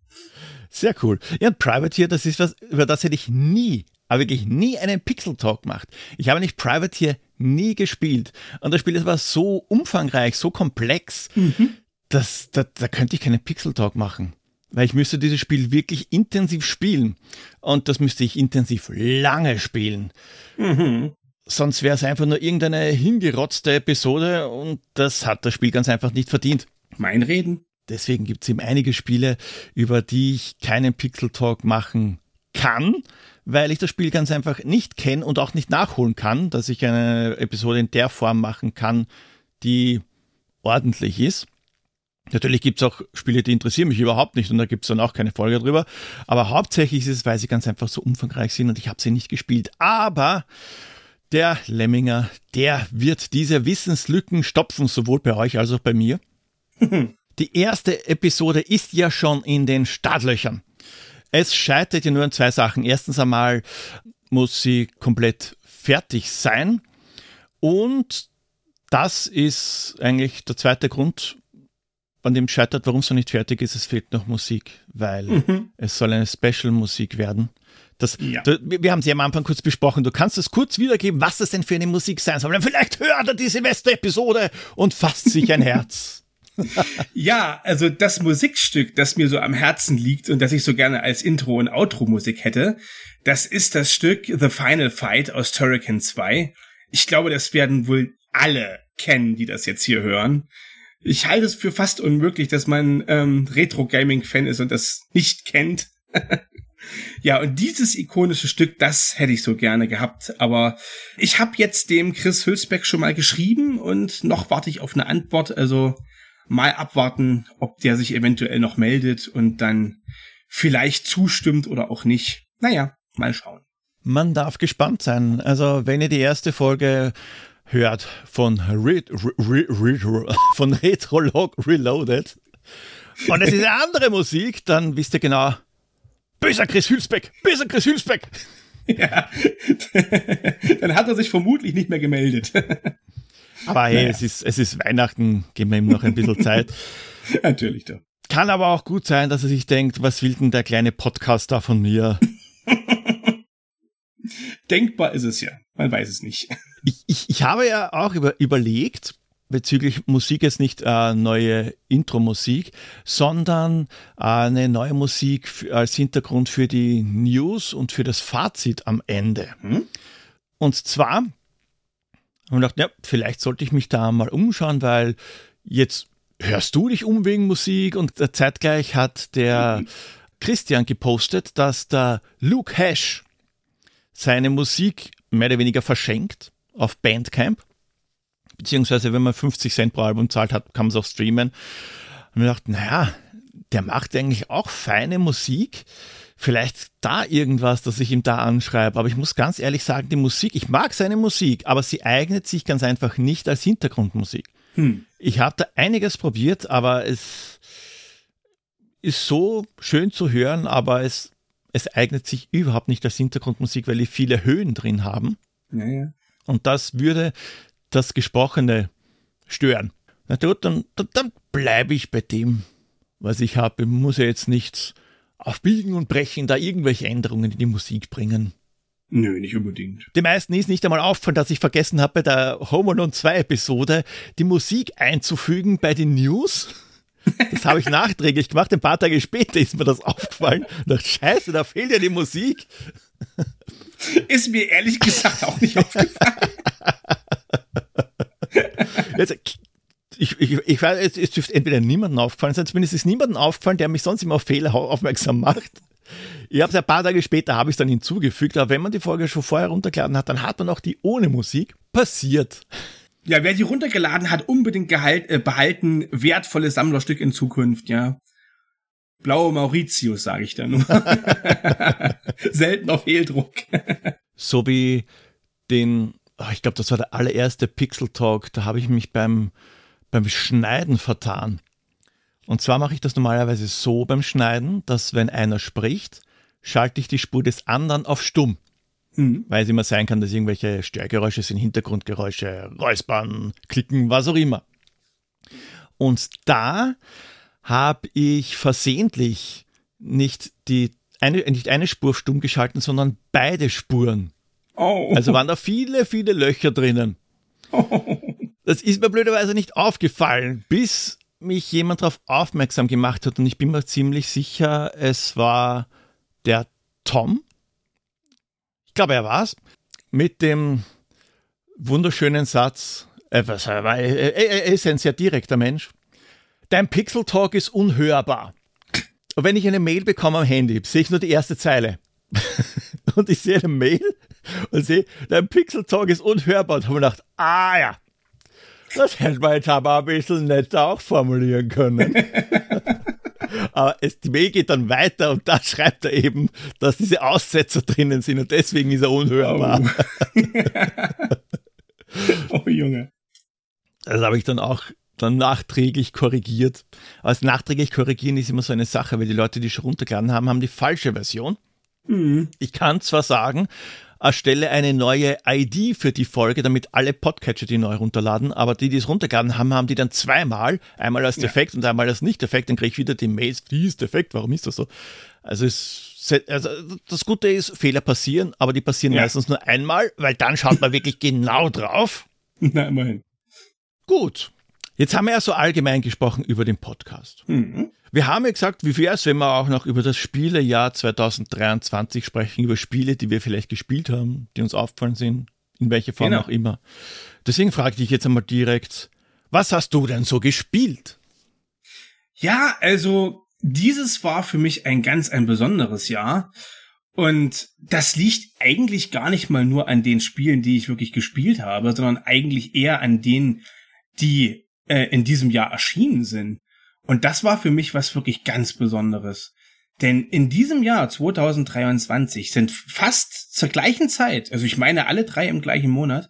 Sehr cool. Ja, und Privateer, das ist was, über das hätte ich nie, aber wirklich nie einen Pixel Talk gemacht. Ich habe nicht Privateer nie gespielt. Und das Spiel war so umfangreich, so komplex, mhm. dass da, da könnte ich keinen Pixel Talk machen. Weil ich müsste dieses Spiel wirklich intensiv spielen. Und das müsste ich intensiv lange spielen. Mhm. Sonst wäre es einfach nur irgendeine hingerotzte Episode und das hat das Spiel ganz einfach nicht verdient. Mein Reden. Deswegen gibt es eben einige Spiele, über die ich keinen Pixel Talk machen kann, weil ich das Spiel ganz einfach nicht kenne und auch nicht nachholen kann, dass ich eine Episode in der Form machen kann, die ordentlich ist. Natürlich gibt es auch Spiele, die interessieren mich überhaupt nicht und da gibt es dann auch keine Folge drüber. Aber hauptsächlich ist es, weil sie ganz einfach so umfangreich sind und ich habe sie nicht gespielt. Aber der Lemminger, der wird diese Wissenslücken stopfen, sowohl bei euch als auch bei mir. Die erste Episode ist ja schon in den Startlöchern. Es scheitert ja nur an zwei Sachen. Erstens einmal muss sie komplett fertig sein und das ist eigentlich der zweite Grund, an dem scheitert, warum es noch nicht fertig ist, es fehlt noch Musik, weil mhm. es soll eine Special-Musik werden. Das, ja. da, wir haben sie am Anfang kurz besprochen. Du kannst es kurz wiedergeben, was das denn für eine Musik sein soll. Vielleicht hört er die Silvester-Episode und fasst sich ein Herz. ja, also das Musikstück, das mir so am Herzen liegt und das ich so gerne als Intro- und Outro-Musik hätte, das ist das Stück The Final Fight aus Turrican 2. Ich glaube, das werden wohl alle kennen, die das jetzt hier hören ich halte es für fast unmöglich, dass man ähm, Retro-Gaming-Fan ist und das nicht kennt. ja, und dieses ikonische Stück, das hätte ich so gerne gehabt. Aber ich habe jetzt dem Chris Hülsbeck schon mal geschrieben und noch warte ich auf eine Antwort. Also mal abwarten, ob der sich eventuell noch meldet und dann vielleicht zustimmt oder auch nicht. Naja, mal schauen. Man darf gespannt sein. Also, wenn ihr die erste Folge hört von, Re Re Re von Retrolog Reloaded und es ist eine andere Musik, dann wisst ihr genau, böser Chris Hülsbeck, böser Chris Hülsbeck. Ja, dann hat er sich vermutlich nicht mehr gemeldet. Aber hey, naja. es, ist, es ist Weihnachten, geben wir ihm noch ein bisschen Zeit. Natürlich doch. Kann aber auch gut sein, dass er sich denkt, was will denn der kleine Podcast da von mir? Denkbar ist es ja. Man weiß es nicht. Ich, ich, ich habe ja auch über, überlegt, bezüglich Musik jetzt nicht äh, neue Intro-Musik, sondern äh, eine neue Musik als Hintergrund für die News und für das Fazit am Ende. Hm? Und zwar ich gedacht, ja, vielleicht sollte ich mich da mal umschauen, weil jetzt hörst du dich um wegen Musik und zeitgleich hat der mhm. Christian gepostet, dass der Luke Hash seine Musik mehr oder weniger verschenkt auf Bandcamp. Beziehungsweise, wenn man 50 Cent pro Album zahlt hat, kann man es auch streamen. Und mir gedacht, naja, der macht eigentlich auch feine Musik. Vielleicht da irgendwas, das ich ihm da anschreibe. Aber ich muss ganz ehrlich sagen, die Musik, ich mag seine Musik, aber sie eignet sich ganz einfach nicht als Hintergrundmusik. Hm. Ich habe da einiges probiert, aber es ist so schön zu hören, aber es es eignet sich überhaupt nicht als Hintergrundmusik, weil die viele Höhen drin haben. Ja, ja. Und das würde das Gesprochene stören. Na gut, dann, dann, dann bleibe ich bei dem, was ich habe. Ich muss ja jetzt nicht auf Biegen und Brechen da irgendwelche Änderungen in die Musik bringen. Nö, nicht unbedingt. Die meisten ist nicht einmal aufgefallen, dass ich vergessen habe, bei der Home Alone 2 Episode die Musik einzufügen bei den News. Das habe ich nachträglich gemacht. Ein paar Tage später ist mir das aufgefallen. Dachte, scheiße, da fehlt ja die Musik. Ist mir ehrlich gesagt auch nicht aufgefallen. Jetzt, ich, ich, ich weiß, es dürfte entweder niemandem aufgefallen sein, zumindest ist niemandem aufgefallen, der mich sonst immer auf Fehler aufmerksam macht. Ich habe es ein paar Tage später habe ich dann hinzugefügt, aber wenn man die Folge schon vorher runtergeladen hat, dann hat man auch die ohne Musik. Passiert. Ja, wer die runtergeladen hat, unbedingt gehalt, äh, behalten. Wertvolles Sammlerstück in Zukunft, ja. Blaue Mauritius, sage ich da nur. Seltener Fehldruck. so wie den, oh, ich glaube, das war der allererste Pixel Talk, da habe ich mich beim, beim Schneiden vertan. Und zwar mache ich das normalerweise so beim Schneiden, dass wenn einer spricht, schalte ich die Spur des anderen auf stumm. Mhm. Weil es immer sein kann, dass irgendwelche Störgeräusche sind, Hintergrundgeräusche, Räuspern, Klicken, was auch immer. Und da habe ich versehentlich nicht die eine, nicht eine Spur stumm geschalten, sondern beide Spuren. Oh. Also waren da viele, viele Löcher drinnen. Das ist mir blöderweise nicht aufgefallen, bis mich jemand darauf aufmerksam gemacht hat und ich bin mir ziemlich sicher, es war der Tom. Ich glaube, er war es. Mit dem wunderschönen Satz, er ist ein sehr direkter Mensch. Dein Pixel Talk ist unhörbar. Und wenn ich eine Mail bekomme am Handy, sehe ich nur die erste Zeile. und ich sehe eine Mail und sehe, dein Pixel Talk ist unhörbar. Und habe mir gedacht, ah ja, das hätte man jetzt aber ein bisschen netter auch formulieren können. aber es, die Mail geht dann weiter und da schreibt er eben, dass diese Aussetzer drinnen sind und deswegen ist er unhörbar. Oh, oh Junge. Das habe ich dann auch dann nachträglich korrigiert. Aber das nachträglich korrigieren ist immer so eine Sache, weil die Leute, die schon runtergeladen haben, haben die falsche Version. Mhm. Ich kann zwar sagen, erstelle eine neue ID für die Folge, damit alle Podcatcher die neu runterladen, aber die, die es runtergeladen haben, haben die dann zweimal, einmal als defekt ja. und einmal als nicht defekt, dann kriege ich wieder die Mails, wie ist defekt, warum ist das so? Also, es, also das Gute ist, Fehler passieren, aber die passieren ja. meistens nur einmal, weil dann schaut man wirklich genau drauf. Na, immerhin. Gut. Jetzt haben wir ja so allgemein gesprochen über den Podcast. Mhm. Wir haben ja gesagt, wie wäre es, wenn wir auch noch über das Spielejahr 2023 sprechen, über Spiele, die wir vielleicht gespielt haben, die uns aufgefallen sind, in welcher Form Genau. auch immer. Deswegen frage ich dich jetzt einmal direkt, was hast du denn so gespielt? Ja, also dieses war für mich ein ganz ein besonderes Jahr. Und das liegt eigentlich gar nicht mal nur an den Spielen, die ich wirklich gespielt habe, sondern eigentlich eher an denen, die äh, in diesem Jahr erschienen sind. Und das war für mich was wirklich ganz Besonderes. Denn in diesem Jahr 2023 sind fast zur gleichen Zeit, also ich meine alle drei im gleichen Monat,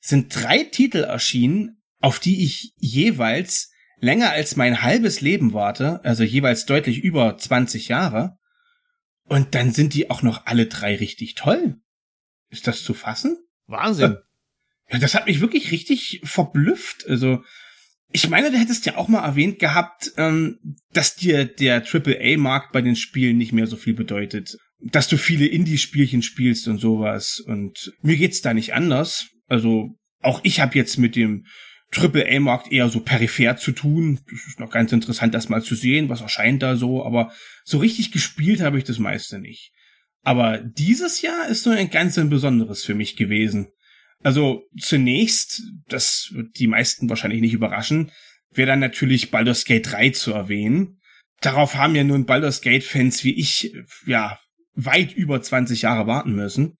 sind drei Titel erschienen, auf die ich jeweils länger als mein halbes Leben warte, also jeweils deutlich über 20 Jahre. Und dann sind die auch noch alle drei richtig toll. Ist das zu fassen? Wahnsinn. Ja, das hat mich wirklich richtig verblüfft. Also, ich meine, du hättest ja auch mal erwähnt gehabt, ähm, dass dir der AAA-Markt bei den Spielen nicht mehr so viel bedeutet. Dass du viele Indie-Spielchen spielst und sowas. Und mir geht's da nicht anders. Also, auch ich habe jetzt mit dem AAA-Markt eher so peripher zu tun. Das ist noch ganz interessant, das mal zu sehen, was erscheint da so. Aber so richtig gespielt habe ich das meiste nicht. Aber dieses Jahr ist so ein ganz ein besonderes für mich gewesen. Also zunächst, das wird die meisten wahrscheinlich nicht überraschen, wäre dann natürlich Baldur's Gate 3 zu erwähnen. Darauf haben ja nun Baldur's Gate Fans wie ich, ja, weit über 20 Jahre warten müssen.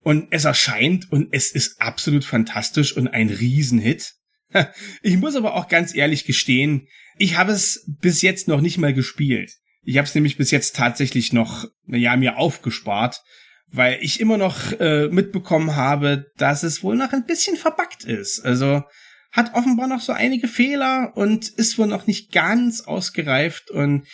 Und es erscheint und es ist absolut fantastisch und ein Riesenhit. Ich muss aber auch ganz ehrlich gestehen, ich habe es bis jetzt noch nicht mal gespielt. Ich habe es nämlich bis jetzt tatsächlich noch, ja, mir aufgespart, weil ich immer noch äh, mitbekommen habe, dass es wohl noch ein bisschen verbuggt ist. Also hat offenbar noch so einige Fehler und ist wohl noch nicht ganz ausgereift und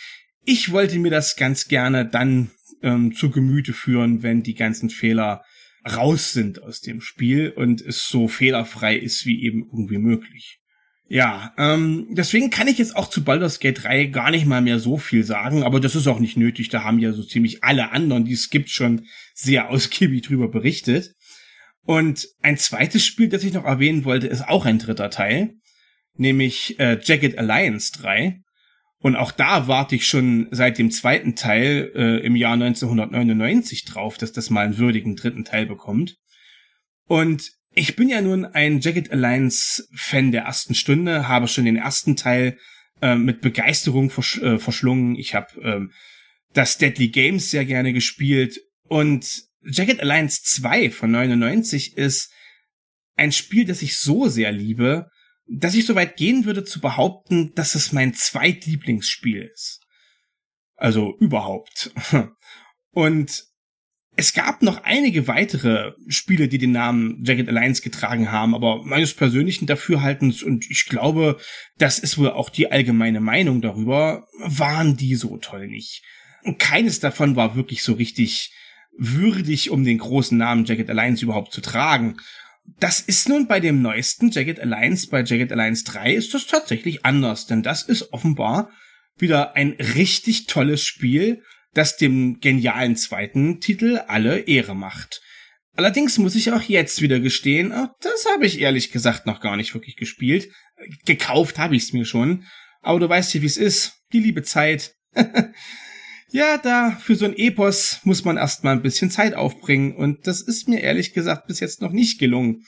ich wollte mir das ganz gerne dann ähm, zu Gemüte führen, wenn die ganzen Fehler raus sind aus dem Spiel und es so fehlerfrei ist wie eben irgendwie möglich. Ja, ähm, deswegen kann ich jetzt auch zu Baldur's Gate 3 gar nicht mal mehr so viel sagen, aber das ist auch nicht nötig, da haben ja so ziemlich alle anderen, die es gibt, schon sehr ausgiebig drüber berichtet. Und ein zweites Spiel, das ich noch erwähnen wollte, ist auch ein dritter Teil, nämlich äh, Jagged Alliance 3. Und auch da warte ich schon seit dem zweiten Teil äh, im Jahr 1999 drauf, dass das mal einen würdigen dritten Teil bekommt. Und ich bin ja nun ein Jagged Alliance Fan der ersten Stunde, habe schon den ersten Teil äh, mit Begeisterung versch äh, verschlungen. Ich habe ähm, das Deadly Games sehr gerne gespielt und Jagged Alliance 2 von 99 ist ein Spiel, das ich so sehr liebe, dass ich so weit gehen würde zu behaupten, dass es mein zweitlieblingsspiel ist. Also überhaupt. Und Es gab noch einige weitere Spiele, die den Namen Jagged Alliance getragen haben, aber meines persönlichen Dafürhaltens, und ich glaube, das ist wohl auch die allgemeine Meinung darüber, waren die so toll nicht. Keines davon war wirklich so richtig würdig, um den großen Namen Jagged Alliance überhaupt zu tragen. Das ist nun bei dem neuesten Jagged Alliance, bei Jagged Alliance 3, ist das tatsächlich anders, denn das ist offenbar wieder ein richtig tolles Spiel, das dem genialen zweiten Titel alle Ehre macht. Allerdings muss ich auch jetzt wieder gestehen, das habe ich ehrlich gesagt noch gar nicht wirklich gespielt. Gekauft habe ich es mir schon, aber du weißt ja, wie es ist. Die liebe Zeit. ja, da für so ein Epos muss man erstmal ein bisschen Zeit aufbringen und das ist mir ehrlich gesagt bis jetzt noch nicht gelungen.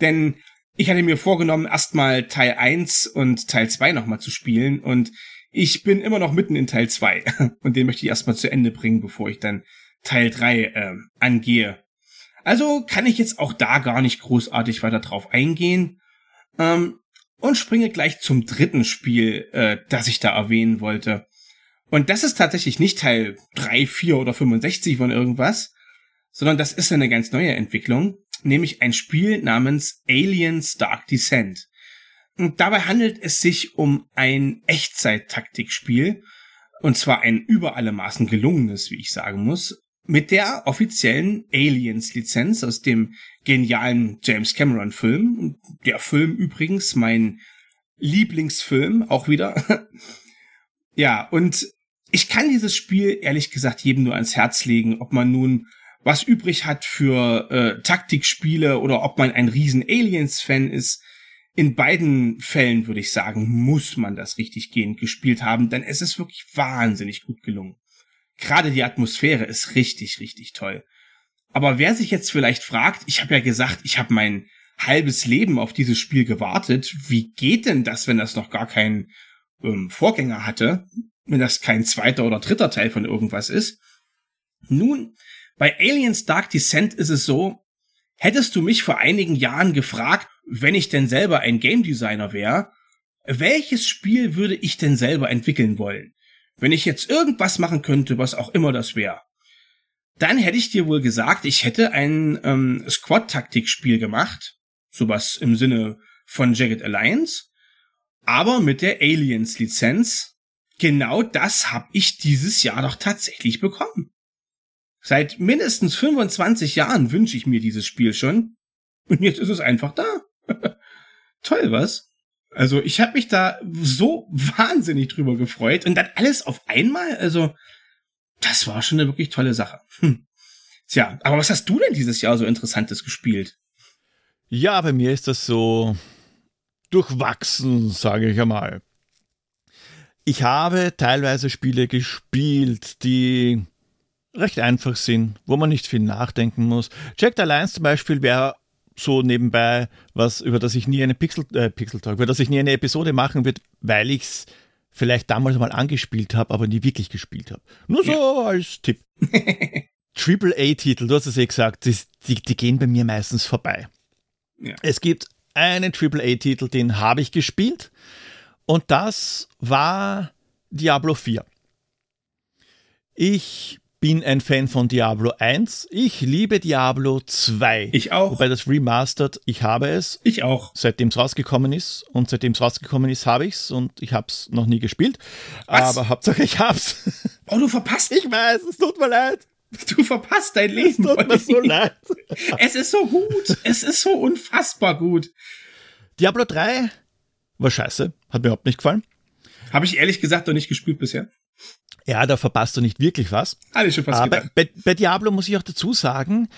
Denn ich hatte mir vorgenommen, erstmal Teil 1 und Teil 2 nochmal zu spielen und ich bin immer noch mitten in Teil 2 und den möchte ich erstmal zu Ende bringen, bevor ich dann Teil 3 äh, angehe. Also kann ich jetzt auch da gar nicht großartig weiter drauf eingehen ähm, und springe gleich zum dritten Spiel, äh, das ich da erwähnen wollte. Und das ist tatsächlich nicht Teil 3, 4 oder 65 von irgendwas, sondern das ist eine ganz neue Entwicklung, nämlich ein Spiel namens Aliens Dark Descent. Und dabei handelt es sich um ein Echtzeit-Taktikspiel, und zwar ein über alle Maßen gelungenes, wie ich sagen muss, mit der offiziellen Aliens-Lizenz aus dem genialen James Cameron-Film. Der Film übrigens mein Lieblingsfilm, auch wieder. ja, und ich kann dieses Spiel ehrlich gesagt jedem nur ans Herz legen, ob man nun was übrig hat für äh, Taktikspiele oder ob man ein riesen Aliens-Fan ist in beiden Fällen würde ich sagen, muss man das richtig gehend gespielt haben, denn es ist wirklich wahnsinnig gut gelungen. Gerade die Atmosphäre ist richtig, richtig toll. Aber wer sich jetzt vielleicht fragt, ich habe ja gesagt, ich habe mein halbes Leben auf dieses Spiel gewartet, wie geht denn das, wenn das noch gar keinen ähm, Vorgänger hatte, wenn das kein zweiter oder dritter Teil von irgendwas ist? Nun, bei Aliens Dark Descent ist es so, hättest du mich vor einigen Jahren gefragt, wenn ich denn selber ein Game Designer wäre, welches Spiel würde ich denn selber entwickeln wollen? Wenn ich jetzt irgendwas machen könnte, was auch immer das wäre. Dann hätte ich dir wohl gesagt, ich hätte ein ähm, Squad-Taktik-Spiel gemacht. Sowas im Sinne von Jagged Alliance. Aber mit der Aliens-Lizenz. Genau das habe ich dieses Jahr doch tatsächlich bekommen. Seit mindestens 25 Jahren wünsche ich mir dieses Spiel schon. Und jetzt ist es einfach da. Toll, was? Also ich habe mich da so wahnsinnig drüber gefreut und dann alles auf einmal. Also das war schon eine wirklich tolle Sache. Hm. Tja, aber was hast du denn dieses Jahr so Interessantes gespielt? Ja, bei mir ist das so durchwachsen, sage ich einmal. Ich habe teilweise Spiele gespielt, die recht einfach sind, wo man nicht viel nachdenken muss. Jack Alliance zum Beispiel wäre so nebenbei was, über das ich nie eine Pixel, äh, Pixel Talk, über das ich nie eine Episode machen wird, weil ich es vielleicht damals mal angespielt habe, aber nie wirklich gespielt habe. Nur so ja. als Tipp. Triple A-Titel, du hast es eh gesagt, die, die, die, gehen bei mir meistens vorbei. Ja. Es gibt einen Triple A-Titel, den habe ich gespielt und das war Diablo 4. Ich bin ein Fan von Diablo 1. Ich liebe Diablo 2. Ich auch. Wobei das Remastered, ich habe es. Ich auch. Seitdem es rausgekommen ist. Und seitdem es rausgekommen ist, habe ich es. Und ich habe es noch nie gespielt. Was? Aber Hauptsache, ich hab's. Oh, du verpasst. Ich weiß, es tut mir leid. Du verpasst dein Leben. Es tut mir so leid. Es ist so gut. Es ist so unfassbar gut. Diablo 3 war scheiße. Hat mir überhaupt nicht gefallen. Habe ich ehrlich gesagt noch nicht gespielt bisher. Ja, da verpasst du nicht wirklich was. Hatte ich schon fast Aber bei, bei Diablo muss ich auch dazu sagen,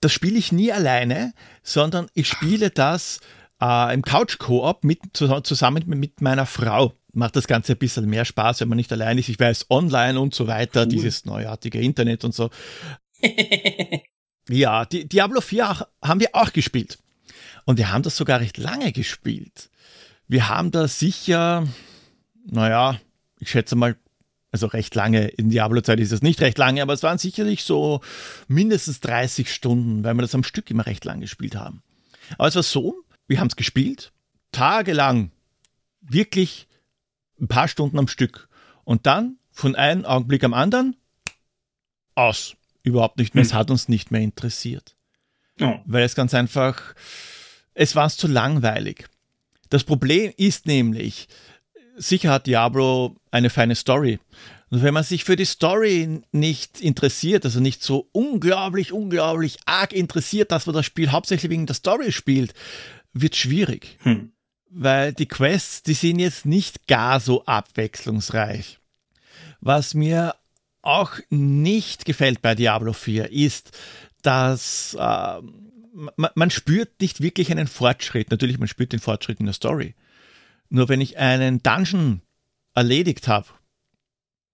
das spiele ich nie alleine, sondern ich spiele das äh, im Couch-Koop mit, zusammen mit meiner Frau. Macht das Ganze ein bisschen mehr Spaß, wenn man nicht allein ist. Ich weiß, online und so weiter, cool. dieses neuartige Internet und so. ja, die, Diablo 4 haben wir auch gespielt. Und wir haben das sogar recht lange gespielt. Wir haben da sicher, naja, ich schätze mal also recht lange, in Diablo-Zeit ist es nicht recht lange, aber es waren sicherlich so mindestens 30 Stunden, weil wir das am Stück immer recht lang gespielt haben. Aber es war so, wir haben es gespielt, tagelang, wirklich ein paar Stunden am Stück. Und dann von einem Augenblick am anderen aus. überhaupt nicht mehr. Es hat uns nicht mehr interessiert. Oh. Weil es ganz einfach, es war uns zu langweilig. Das Problem ist nämlich, sicher hat Diablo eine feine Story. Und wenn man sich für die Story nicht interessiert, also nicht so unglaublich, unglaublich arg interessiert, dass man das Spiel hauptsächlich wegen der Story spielt, wird schwierig. Hm. Weil die Quests, die sind jetzt nicht gar so abwechslungsreich. Was mir auch nicht gefällt bei Diablo 4 ist, dass äh, man, man spürt nicht wirklich einen Fortschritt. Natürlich, man spürt den Fortschritt in der Story. Nur wenn ich einen Dungeon erledigt habe,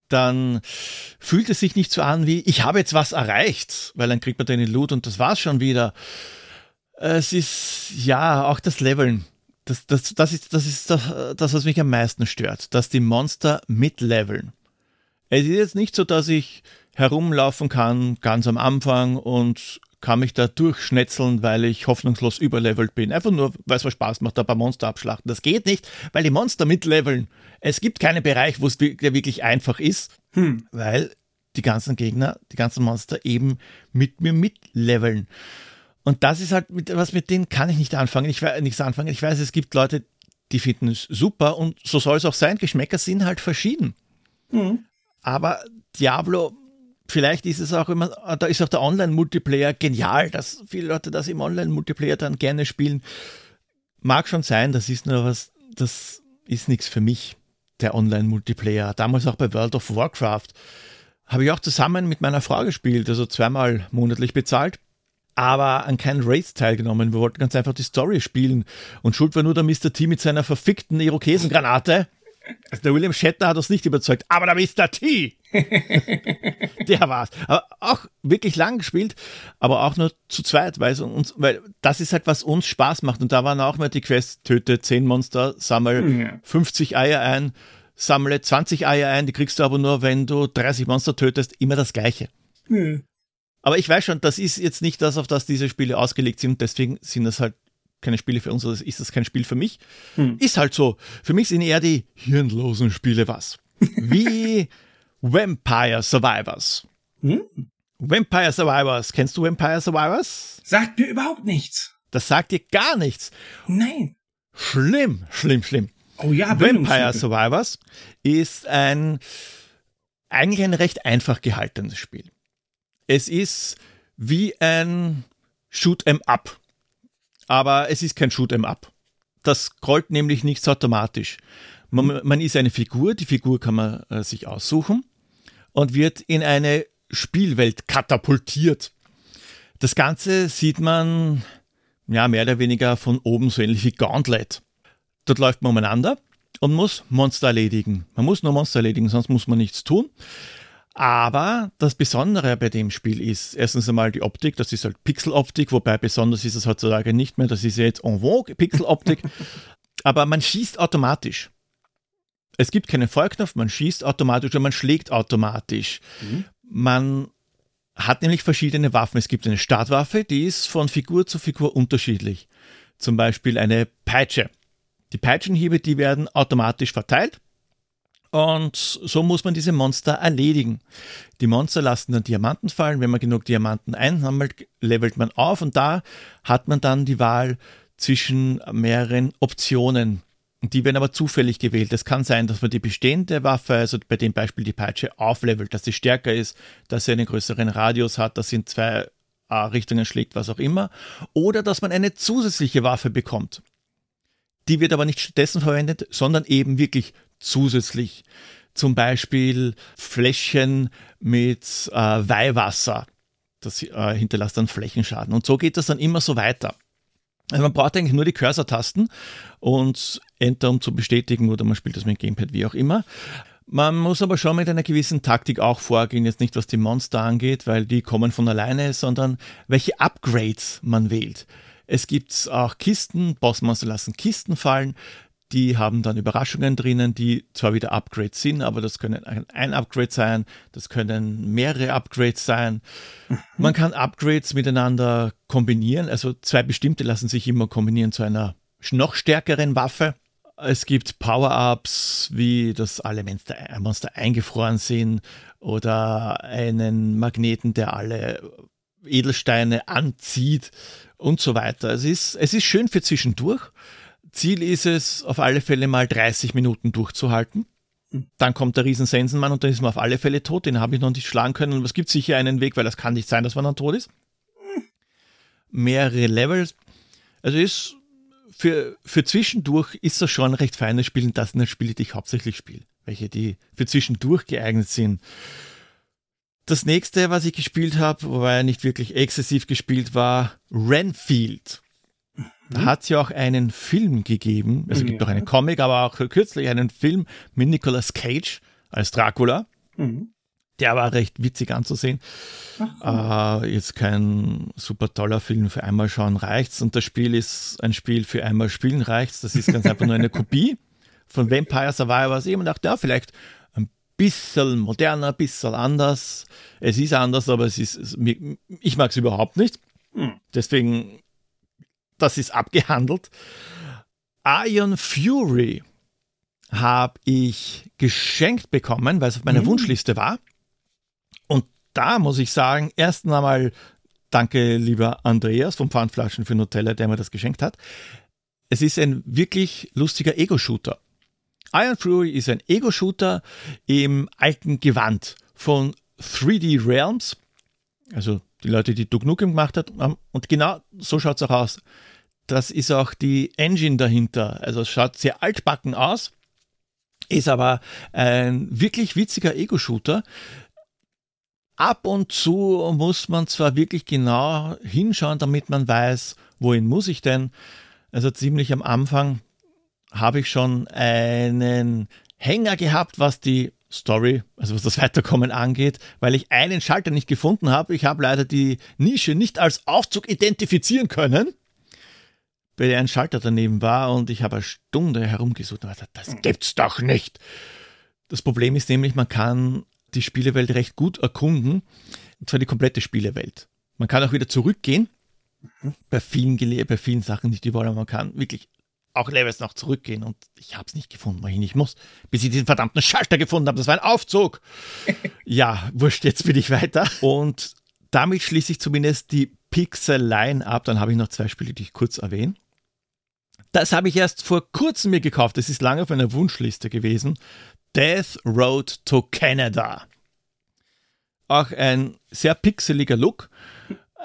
dann fühlt es sich nicht so an wie, ich habe jetzt was erreicht, weil dann kriegt man den Loot und das war's schon wieder. Es ist, ja, auch das Leveln. Das, das, das ist, das, ist das, das, was mich am meisten stört, dass die Monster mitleveln. Es ist jetzt nicht so, dass ich herumlaufen kann, ganz am Anfang und kann mich da durchschnetzeln, weil ich hoffnungslos überlevelt bin. Einfach nur, weil es mir Spaß macht, da ein paar Monster abschlachten. Das geht nicht, weil die Monster mitleveln. Es gibt keinen Bereich, wo es wirklich einfach ist, Hm. weil die ganzen Gegner, die ganzen Monster eben mit mir mitleveln. Und das ist halt mit, was mit denen kann ich nicht anfangen. Ich weiß nichts anfangen. Ich weiß, es gibt Leute, die finden es super und so soll es auch sein. Geschmäcker sind halt verschieden. Hm. Aber Diablo, vielleicht ist es auch immer, da ist auch der Online-Multiplayer genial, dass viele Leute das im Online-Multiplayer dann gerne spielen. Mag schon sein, das ist nur was, das ist nichts für mich, der Online-Multiplayer. Damals auch bei World of Warcraft habe ich auch zusammen mit meiner Frau gespielt, also zweimal monatlich bezahlt. Aber an keinen Raids teilgenommen. Wir wollten ganz einfach die Story spielen. Und schuld war nur der Mr. T mit seiner verfickten Irokesengranate. Also der William Shatner hat uns nicht überzeugt, aber der Mr. T, der war's. Aber auch wirklich lang gespielt, aber auch nur zu zweit, weil, uns, weil das ist halt, was uns Spaß macht. Und da waren auch mal die Quests, töte 10 Monster, sammel Ja. 50 Eier ein, sammle 20 Eier ein, die kriegst du aber nur, wenn du 30 Monster tötest, immer das Gleiche. Hm. Aber ich weiß schon, das ist jetzt nicht das, auf das diese Spiele ausgelegt sind. Deswegen sind das halt keine Spiele für uns, oder ist das kein Spiel für mich. Hm. Ist halt so. Für mich sind eher die hirnlosen Spiele was. Wie Vampire Survivors. Hm? Vampire Survivors. Kennst du Vampire Survivors? Sagt mir überhaupt nichts. Das sagt dir gar nichts. Nein. Schlimm, schlimm, schlimm. Oh ja, Vampire. Survivors ist ein eigentlich ein recht einfach gehaltenes Spiel. Es ist wie ein Shoot 'em up, aber es ist kein Shoot 'em up. Das scrollt nämlich nichts automatisch. Man, man ist eine Figur, die Figur kann man äh, sich aussuchen und wird in eine Spielwelt katapultiert. Das Ganze sieht man ja mehr oder weniger von oben so ähnlich wie Gauntlet. Dort läuft man umeinander und muss Monster erledigen. Man muss nur Monster erledigen, sonst muss man nichts tun. Aber das Besondere bei dem Spiel ist erstens einmal die Optik, das ist halt Pixeloptik, wobei besonders ist es heutzutage nicht mehr, das ist ja jetzt en vogue, Pixeloptik. Aber man schießt automatisch. Es gibt keinen Feuerknopf, man schießt automatisch oder man schlägt automatisch. Man hat nämlich verschiedene Waffen. Es gibt eine Startwaffe, die ist von Figur zu Figur unterschiedlich. Zum Beispiel eine Peitsche. Die Peitschenhiebe, die werden automatisch verteilt. Und so muss man diese Monster erledigen. Die Monster lassen dann Diamanten fallen. Wenn man genug Diamanten einsammelt, levelt man auf und da hat man dann die Wahl zwischen mehreren Optionen. Die werden aber zufällig gewählt. Es kann sein, dass man die bestehende Waffe, also bei dem Beispiel die Peitsche, auflevelt, dass sie stärker ist, dass sie einen größeren Radius hat, dass sie in zwei äh, Richtungen schlägt, was auch immer. Oder dass man eine zusätzliche Waffe bekommt. Die wird aber nicht stattdessen verwendet, sondern eben wirklich zusätzlich. Zum Beispiel Fläschchen mit äh, Weihwasser. Das äh, hinterlässt dann Flächenschaden. Und so geht das dann immer so weiter. Also man braucht eigentlich nur die Cursor-Tasten und Enter, um zu bestätigen, oder man spielt das mit Gamepad, wie auch immer. Man muss aber schon mit einer gewissen Taktik auch vorgehen, jetzt nicht was die Monster angeht, weil die kommen von alleine, sondern welche Upgrades man wählt. Es gibt auch Kisten, Bossmonster lassen Kisten fallen, die haben dann Überraschungen drinnen, die zwar wieder Upgrades sind, aber das können ein, ein Upgrade sein, das können mehrere Upgrades sein. Man kann Upgrades miteinander kombinieren, also zwei bestimmte lassen sich immer kombinieren zu einer noch stärkeren Waffe. Es gibt Power-Ups, wie dass alle Monster, Monster eingefroren sind oder einen Magneten, der alle Edelsteine anzieht und so weiter. Es ist, es ist schön für zwischendurch. Ziel ist es, auf alle Fälle mal 30 Minuten durchzuhalten. Dann kommt der Riesensensenmann und dann ist man auf alle Fälle tot. Den habe ich noch nicht schlagen können. Und es gibt sicher einen Weg, weil das kann nicht sein, dass man dann tot ist. Mehrere Levels. Also ist für, für zwischendurch ist das schon ein recht feines Spiel und das sind Spiele, die ich hauptsächlich spiele. Welche, die für zwischendurch geeignet sind. Das nächste, was ich gespielt habe, wobei nicht wirklich exzessiv gespielt war, Renfield. Da hat es ja auch einen Film gegeben. Es gibt Ja. auch einen Comic, aber auch kürzlich einen Film mit Nicolas Cage als Dracula. Mhm. Der war recht witzig anzusehen. Äh, jetzt kein super toller Film für einmal schauen reicht's. Und das Spiel ist ein Spiel für einmal spielen reicht's. Das ist ganz einfach nur eine Kopie von Vampire Survivors. Ich dachte, ja, vielleicht ein bisschen moderner, ein bisschen anders. Es ist anders, aber es ist, ich mag es überhaupt nicht. Deswegen, das ist abgehandelt. Iron Fury habe ich geschenkt bekommen, weil es auf meiner Wunschliste war. Und da muss ich sagen, erst einmal danke, lieber Andreas vom Pfandflaschen für Nutella, der mir das geschenkt hat. Es ist ein wirklich lustiger Ego-Shooter. Iron Fury ist ein Ego-Shooter im alten Gewand von 3D Realms. Also die Leute, die Duke Nukem gemacht hat. Und genau so schaut es auch aus. Das ist auch die Engine dahinter. Also es schaut sehr altbacken aus, ist aber ein wirklich witziger Ego-Shooter. Ab und zu muss man zwar wirklich genau hinschauen, damit man weiß, wohin muss ich denn. Also ziemlich am Anfang habe ich schon einen Hänger gehabt, was die Story, also was das Weiterkommen angeht, weil ich einen Schalter nicht gefunden habe. Ich habe leider die Nische nicht als Aufzug identifizieren können, der ein Schalter daneben war und ich habe eine Stunde herumgesucht und gesagt, das gibt's doch nicht. Das Problem ist nämlich, man kann die Spielewelt recht gut erkunden, und zwar die komplette Spielewelt. Man kann auch wieder zurückgehen, bei vielen, bei vielen Sachen nicht überall, aber man kann wirklich auch Levels noch zurückgehen und ich habe es nicht gefunden, wohin ich muss, bis ich diesen verdammten Schalter gefunden habe. Das war ein Aufzug. ja, wurscht, jetzt bin ich weiter. Und damit schließe ich zumindest die Pixel-Line ab. Dann habe ich noch zwei Spiele, die ich kurz erwähne. Das habe ich erst vor kurzem mir gekauft. Das ist lange auf meiner Wunschliste gewesen. Death Road to Canada. Auch ein sehr pixeliger Look.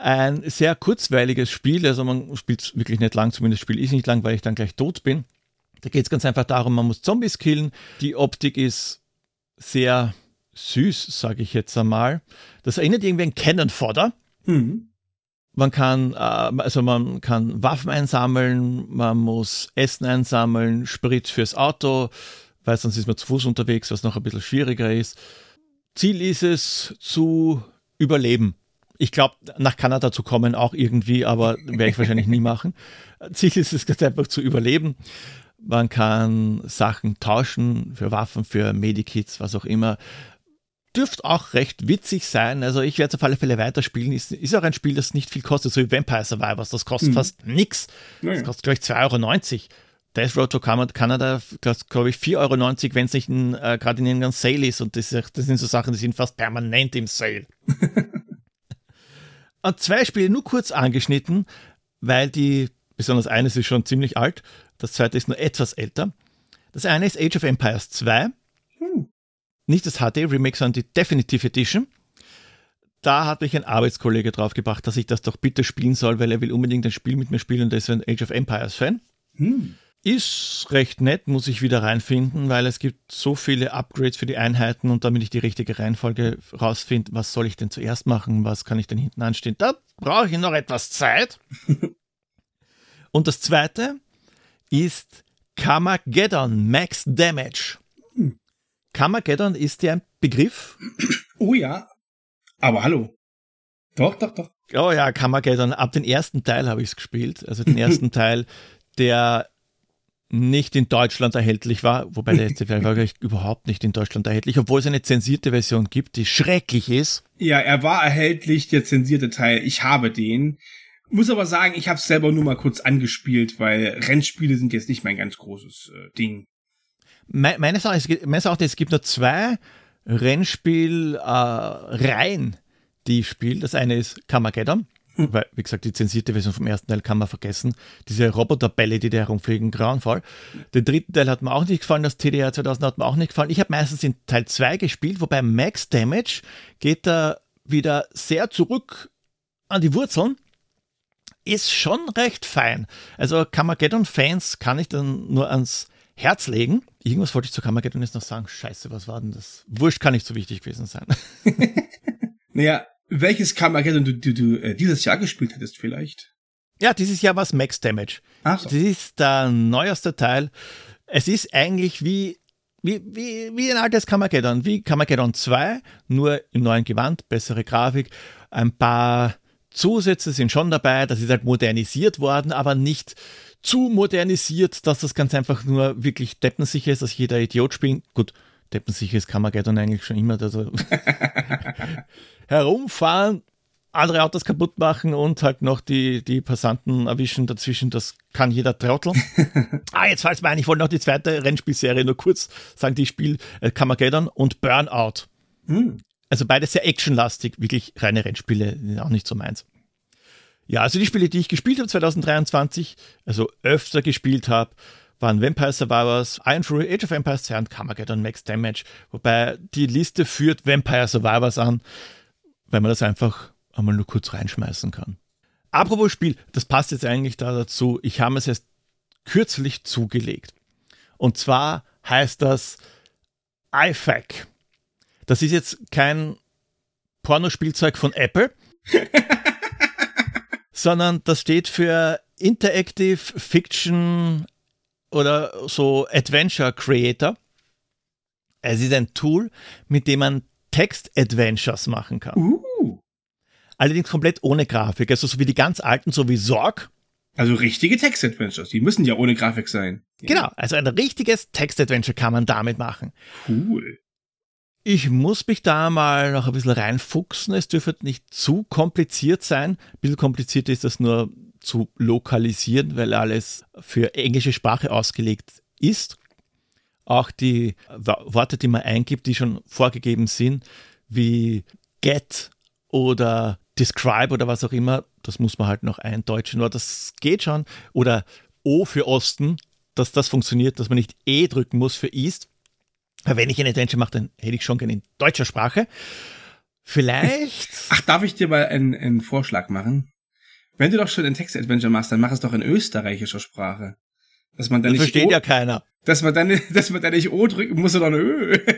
Ein sehr kurzweiliges Spiel. Also man spielt es wirklich nicht lang, zumindest spiele ich nicht lang, weil ich dann gleich tot bin. Da geht es ganz einfach darum, man muss Zombies killen. Die Optik ist sehr süß, sage ich jetzt einmal. Das erinnert irgendwie an Cannon Fodder. Mhm. Man kann, äh, also man kann Waffen einsammeln, man muss Essen einsammeln, Sprit fürs Auto, weil sonst ist man zu Fuß unterwegs, was noch ein bisschen schwieriger ist. Ziel ist es zu überleben. Ich glaube, nach Kanada zu kommen auch irgendwie, aber werde ich wahrscheinlich nie machen. Ziel ist es ganz einfach zu überleben. Man kann Sachen tauschen für Waffen, für Medikits, was auch immer dürfte auch recht witzig sein. Also ich werde es auf alle Fälle weiterspielen. Ist, ist auch ein Spiel, das nicht viel kostet, so wie Vampire Survivors. Das kostet fast nix. Das Naja. kostet, glaube ich, 2,90 Euro. Death Road to Can- Canada kostet, glaube ich, 4,90 Euro, wenn es nicht äh, gerade in irgendeinem Sale ist. Und das, das sind so Sachen, die sind fast permanent im Sale. Und zwei Spiele nur kurz angeschnitten, weil die, besonders eines ist schon ziemlich alt, das zweite ist nur etwas älter. Das eine ist Age of Empires 2 nicht das HD Remake, sondern die Definitive Edition. Da hat mich ein Arbeitskollege drauf gebracht, dass ich das doch bitte spielen soll, weil er will unbedingt ein Spiel mit mir spielen und er ist ein Age of Empires Fan. Ist recht nett, muss ich wieder reinfinden, weil es gibt so viele Upgrades für die Einheiten und damit ich die richtige Reihenfolge rausfinde, was soll ich denn zuerst machen, was kann ich denn hinten anstehen, da brauche ich noch etwas Zeit. und das zweite ist Kamageddon Max Damage. Kamageddon ist ja ein Begriff. Oh ja. Aber hallo. Doch, doch, doch. Oh ja, Kamageddon. Ab den ersten Teil habe ich es gespielt. Also den ersten Teil, der nicht in Deutschland erhältlich war, wobei der Teil war überhaupt nicht in Deutschland erhältlich, obwohl es eine zensierte Version gibt, die schrecklich ist. Ja, er war erhältlich, der zensierte Teil. Ich habe den. Muss aber sagen, ich habe es selber nur mal kurz angespielt, weil Rennspiele sind jetzt nicht mein ganz großes äh, Ding. Me meines Erachtens, es gibt nur zwei Rennspielreihen, äh, die ich spiele. Das eine ist Carmageddon. Weil, wie gesagt, die zensierte Version vom ersten Teil kann man vergessen. Diese Roboterbälle, die da herumfliegen, grauenvoll. Den dritten Teil hat mir auch nicht gefallen, das TDR 2000 hat mir auch nicht gefallen. Ich habe meistens in Teil 2 gespielt, wobei Max Damage geht da wieder sehr zurück an die Wurzeln. Ist schon recht fein. Also Carmageddon-Fans kann ich dann nur ans Herz legen. Irgendwas wollte ich zu Carmageddon jetzt noch sagen. Scheiße, was war denn das? Wurscht kann nicht so wichtig gewesen sein. naja, welches Carmageddon du, du, du äh, dieses Jahr gespielt hättest vielleicht? Ja, dieses Jahr war es Max Damage. Ach so. Das ist der neueste Teil. Es ist eigentlich wie, wie, wie, wie ein altes Carmageddon, wie Carmageddon 2, nur im neuen Gewand, bessere Grafik, ein paar Zusätze sind schon dabei, das ist halt modernisiert worden, aber nicht zu modernisiert, dass das ganz einfach nur wirklich deppensicher ist, dass jeder Idiot spielen. Gut, deppensicher ist Carmageddon eigentlich schon immer. Also herumfahren, andere Autos kaputt machen und halt noch die, die Passanten erwischen dazwischen. Das kann jeder Trottel. ah, jetzt fällt mir ein, ich wollte noch die zweite Rennspielserie nur kurz sagen, die Spiel äh, Carmageddon und Burnout. Hm. Also beide sehr actionlastig, wirklich reine Rennspiele, auch nicht so meins. Ja, also die Spiele, die ich gespielt habe 2023, also öfter gespielt habe, waren Vampire Survivors, Iron Fury, Age of Empires 2 und Carmageddon Max Damage. Wobei die Liste führt Vampire Survivors an, weil man das einfach einmal nur kurz reinschmeißen kann. Apropos Spiel, das passt jetzt eigentlich da dazu. Ich habe es erst kürzlich zugelegt. Und zwar heißt das iFac. Das ist jetzt kein Pornospielzeug von Apple. sondern das steht für Interactive Fiction oder so Adventure Creator. Es ist ein Tool, mit dem man Text-Adventures machen kann. Uh. Allerdings komplett ohne Grafik, also so wie die ganz alten, so wie Sorg. Also richtige Text-Adventures, die müssen ja ohne Grafik sein. Genau, also ein richtiges Text-Adventure kann man damit machen. Cool. Ich muss mich da mal noch ein bisschen reinfuchsen. Es dürfte nicht zu kompliziert sein. Ein bisschen kompliziert ist das nur zu lokalisieren, weil alles für englische Sprache ausgelegt ist. Auch die Worte, die man eingibt, die schon vorgegeben sind, wie get oder describe oder was auch immer, das muss man halt noch eindeutschen. Nur das geht schon. Oder O für Osten, dass das funktioniert, dass man nicht E drücken muss für East. Wenn ich ein Adventure mache, dann hätte ich schon gerne in deutscher Sprache. Vielleicht. Ach, darf ich dir mal einen, einen Vorschlag machen? Wenn du doch schon ein Text-Adventure machst, dann mach es doch in österreichischer Sprache. Dass man dann das nicht versteht o, ja keiner. Dass man dann, dass man dann nicht O drücken muss, sondern Ö.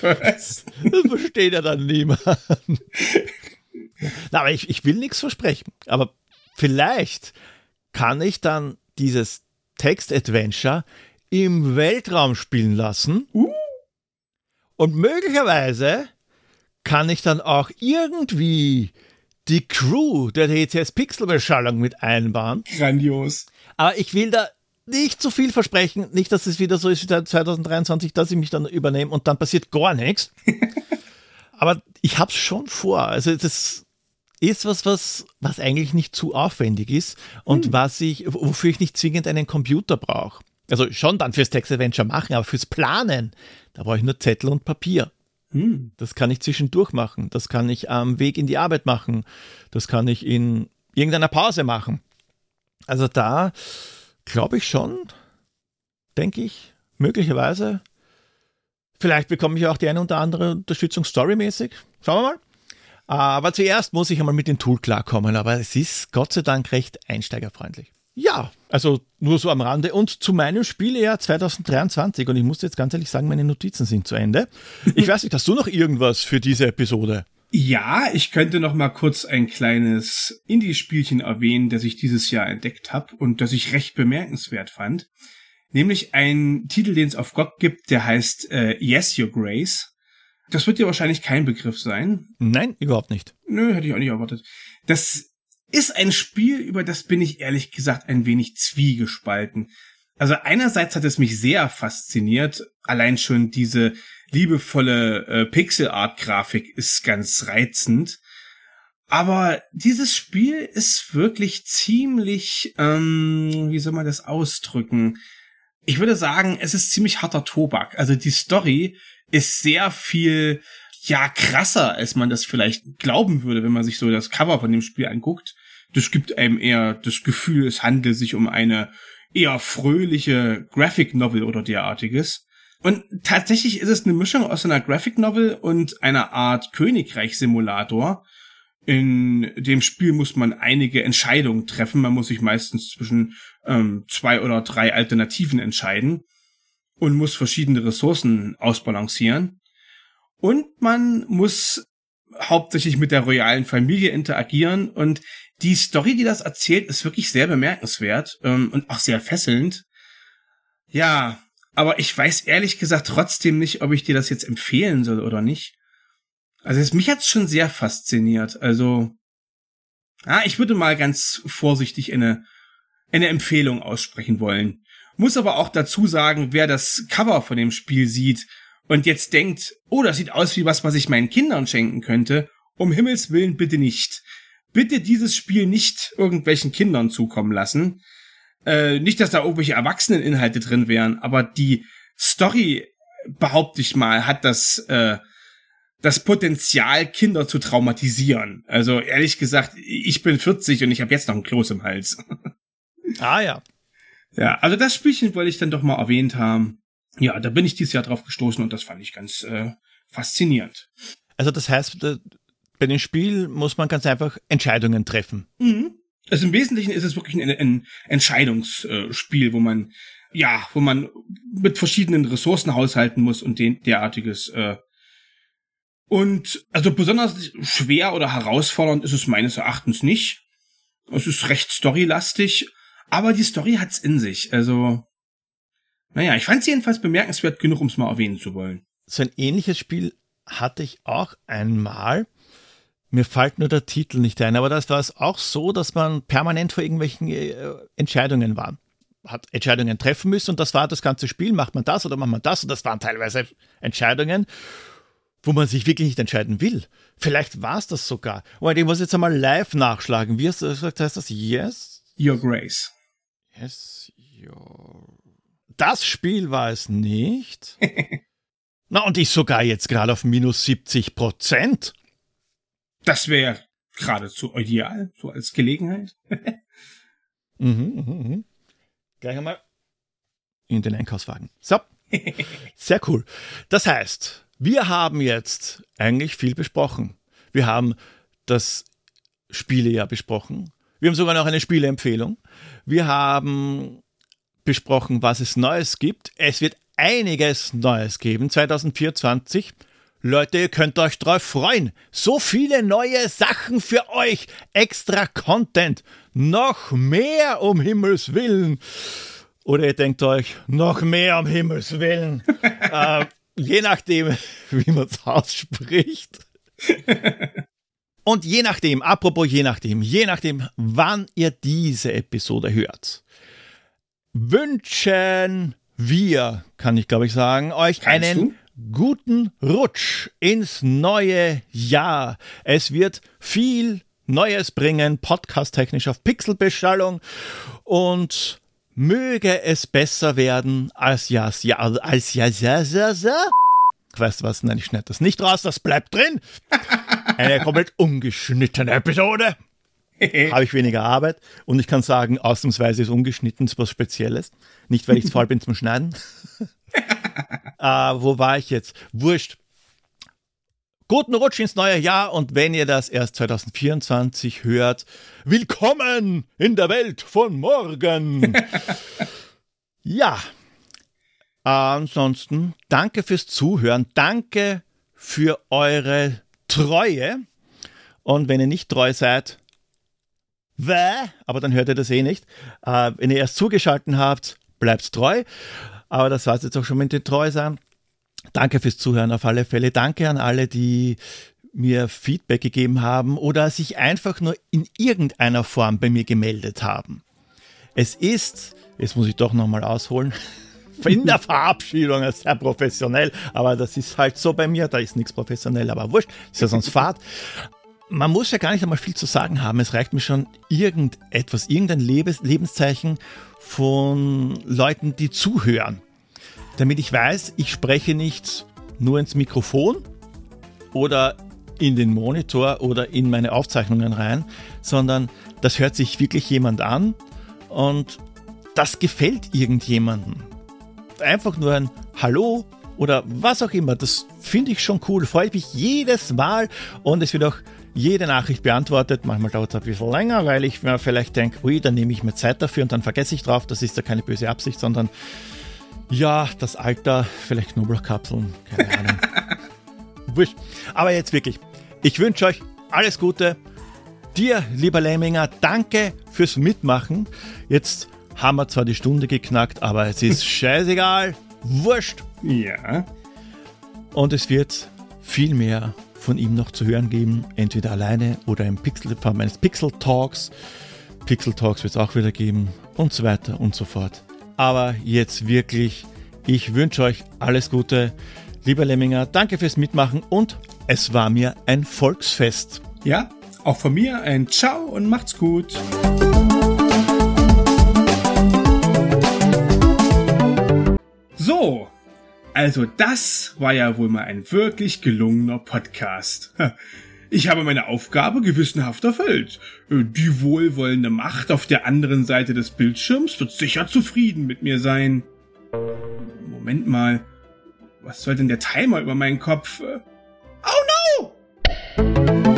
Das versteht ja dann niemand. Na, aber ich, ich will nichts versprechen. Aber vielleicht kann ich dann dieses Text-Adventure im Weltraum spielen lassen. Uh. Und möglicherweise kann ich dann auch irgendwie die Crew der DCS Pixelbeschallung mit einbauen. Grandios. Aber ich will da nicht zu viel versprechen. Nicht, dass es wieder so ist wie 2023, dass ich mich dann übernehme und dann passiert gar nichts. Aber ich hab's schon vor. Also das ist was, was, was eigentlich nicht zu aufwendig ist und hm. was ich, wofür ich nicht zwingend einen Computer brauche. Also schon dann fürs Text-Adventure machen, aber fürs Planen, da brauche ich nur Zettel und Papier. Hm. Das kann ich zwischendurch machen. Das kann ich am Weg in die Arbeit machen. Das kann ich in irgendeiner Pause machen. Also da glaube ich schon, denke ich, möglicherweise. Vielleicht bekomme ich auch die eine oder andere Unterstützung storymäßig. Schauen wir mal. Aber zuerst muss ich einmal mit dem Tool klarkommen. Aber es ist Gott sei Dank recht einsteigerfreundlich. Ja, also nur so am Rande. Und zu meinem Spielejahr 2023. Und ich muss jetzt ganz ehrlich sagen, meine Notizen sind zu Ende. Ich weiß nicht, hast du noch irgendwas für diese Episode? Ja, ich könnte noch mal kurz ein kleines Indie-Spielchen erwähnen, das ich dieses Jahr entdeckt habe und das ich recht bemerkenswert fand. Nämlich ein Titel, den es auf GOG gibt, der heißt äh, Yes, Your Grace. Das wird dir wahrscheinlich kein Begriff sein. Nein, überhaupt nicht. Nö, hätte ich auch nicht erwartet. Das ist ein Spiel, über das bin ich ehrlich gesagt ein wenig zwiegespalten. Also einerseits hat es mich sehr fasziniert, allein schon diese liebevolle äh, Pixel-Art-Grafik ist ganz reizend. Aber dieses Spiel ist wirklich ziemlich, ähm, wie soll man das ausdrücken? Ich würde sagen, es ist ziemlich harter Tobak. Also die Story ist sehr viel, ja, krasser, als man das vielleicht glauben würde, wenn man sich so das Cover von dem Spiel anguckt. Das gibt einem eher das Gefühl, es handelt sich um eine eher fröhliche Graphic Novel oder derartiges. Und tatsächlich ist es eine Mischung aus einer Graphic Novel und einer Art Königreich-Simulator. In dem Spiel muss man einige Entscheidungen treffen. Man muss sich meistens zwischen ähm, zwei oder drei Alternativen entscheiden und muss verschiedene Ressourcen ausbalancieren. Und man muss hauptsächlich mit der royalen Familie interagieren und die Story, die das erzählt, ist wirklich sehr bemerkenswert ähm, und auch sehr fesselnd. Ja, aber ich weiß ehrlich gesagt trotzdem nicht, ob ich dir das jetzt empfehlen soll oder nicht. Also es, mich hat's schon sehr fasziniert. Also, ja, ich würde mal ganz vorsichtig eine, eine Empfehlung aussprechen wollen. Muss aber auch dazu sagen, wer das Cover von dem Spiel sieht und jetzt denkt, oh, das sieht aus wie was, was ich meinen Kindern schenken könnte, um Himmels Willen bitte nicht bitte dieses Spiel nicht irgendwelchen Kindern zukommen lassen. Äh, nicht, dass da irgendwelche Erwachseneninhalte drin wären, aber die Story, behaupte ich mal, hat das, äh, das Potenzial, Kinder zu traumatisieren. Also ehrlich gesagt, ich bin 40 und ich habe jetzt noch einen Kloß im Hals. Ah ja. Ja, also das Spielchen wollte ich dann doch mal erwähnt haben. Ja, da bin ich dieses Jahr drauf gestoßen und das fand ich ganz äh, faszinierend. Also das heißt, bei dem Spiel muss man ganz einfach Entscheidungen treffen. Mhm. Also im Wesentlichen ist es wirklich ein, ein Entscheidungsspiel, wo man ja, wo man mit verschiedenen Ressourcen haushalten muss und den derartiges. Äh. Und also besonders schwer oder herausfordernd ist es meines Erachtens nicht. Es ist recht storylastig, aber die Story hat's in sich. Also, naja, ich fand sie jedenfalls bemerkenswert genug, um es mal erwähnen zu wollen. So ein ähnliches Spiel hatte ich auch einmal. Mir fällt nur der Titel nicht ein, aber das war es auch so, dass man permanent vor irgendwelchen äh, Entscheidungen war. Hat Entscheidungen treffen müssen und das war das ganze Spiel. Macht man das oder macht man das? Und das waren teilweise Entscheidungen, wo man sich wirklich nicht entscheiden will. Vielleicht war es das sogar. Und ich muss jetzt einmal live nachschlagen. Wie hast du gesagt, heißt das? Yes? Your Grace. Yes, your... Das Spiel war es nicht. Na, und ich sogar jetzt gerade auf minus 70 Prozent. Das wäre geradezu ideal, so als Gelegenheit. mhm, mh, mh. Gleich einmal in den Einkaufswagen. So. Sehr cool. Das heißt, wir haben jetzt eigentlich viel besprochen. Wir haben das Spielejahr besprochen. Wir haben sogar noch eine Spieleempfehlung. Wir haben besprochen, was es Neues gibt. Es wird einiges Neues geben 2024. Leute, ihr könnt euch drauf freuen. So viele neue Sachen für euch. Extra Content. Noch mehr um Himmels Willen. Oder ihr denkt euch, noch mehr um Himmels Willen. äh, je nachdem, wie man es ausspricht. Und je nachdem, apropos je nachdem, je nachdem, wann ihr diese Episode hört, wünschen wir, kann ich glaube ich sagen, euch Kannst einen du? Guten Rutsch ins neue Jahr. Es wird viel Neues bringen, podcast-technisch auf Pixelbeschallung und möge es besser werden als ja, ja, als ja, ja, ja, ja. Weißt du was? Nein, ich schneide das nicht raus, das bleibt drin. Eine komplett ungeschnittene Episode. Habe ich weniger Arbeit und ich kann sagen, ausnahmsweise ist ungeschnitten was Spezielles. Nicht, weil ich faul bin zum Schneiden. Äh, wo war ich jetzt? Wurscht. Guten Rutsch ins neue Jahr und wenn ihr das erst 2024 hört, willkommen in der Welt von morgen. ja. Ansonsten danke fürs Zuhören, danke für eure Treue und wenn ihr nicht treu seid, Wäh, aber dann hört ihr das eh nicht. Äh, wenn ihr erst zugeschaltet habt, bleibt treu. Aber das war es jetzt auch schon mit den Treu sein. Danke fürs Zuhören auf alle Fälle. Danke an alle, die mir Feedback gegeben haben oder sich einfach nur in irgendeiner Form bei mir gemeldet haben. Es ist, jetzt muss ich doch nochmal ausholen, in der Verabschiedung sehr professionell, aber das ist halt so bei mir, da ist nichts professionell, aber wurscht, ist ja sonst Fahrt. man muss ja gar nicht einmal viel zu sagen haben. Es reicht mir schon irgendetwas, irgendein Lebens Lebenszeichen von Leuten, die zuhören. Damit ich weiß, ich spreche nicht nur ins Mikrofon oder in den Monitor oder in meine Aufzeichnungen rein, sondern das hört sich wirklich jemand an und das gefällt irgendjemandem. Einfach nur ein Hallo oder was auch immer, das finde ich schon cool, freue ich mich jedes Mal und es wird auch jede Nachricht beantwortet. Manchmal dauert es ein bisschen länger, weil ich mir vielleicht denke, ui, dann nehme ich mir Zeit dafür und dann vergesse ich drauf. Das ist ja keine böse Absicht, sondern ja, das Alter, vielleicht Knoblauchkapseln, keine Ahnung. Wurscht. Aber jetzt wirklich, ich wünsche euch alles Gute. Dir, lieber Lemminger, danke fürs Mitmachen. Jetzt haben wir zwar die Stunde geknackt, aber es ist scheißegal. Wurscht. Ja. Und es wird viel mehr von ihm noch zu hören geben, entweder alleine oder im Pixel Form meines Pixel Talks. Pixel Talks wird es auch wieder geben und so weiter und so fort. Aber jetzt wirklich, ich wünsche euch alles Gute. Lieber Lemminger, danke fürs Mitmachen und es war mir ein Volksfest. Ja, auch von mir ein Ciao und macht's gut. So, also das war ja wohl mal ein wirklich gelungener Podcast. Ich habe meine Aufgabe gewissenhaft erfüllt. Äh, die wohlwollende Macht auf der anderen Seite des Bildschirms wird sicher zufrieden mit mir sein. Moment mal. Was soll denn der Timer über meinen Kopf? Äh, oh no!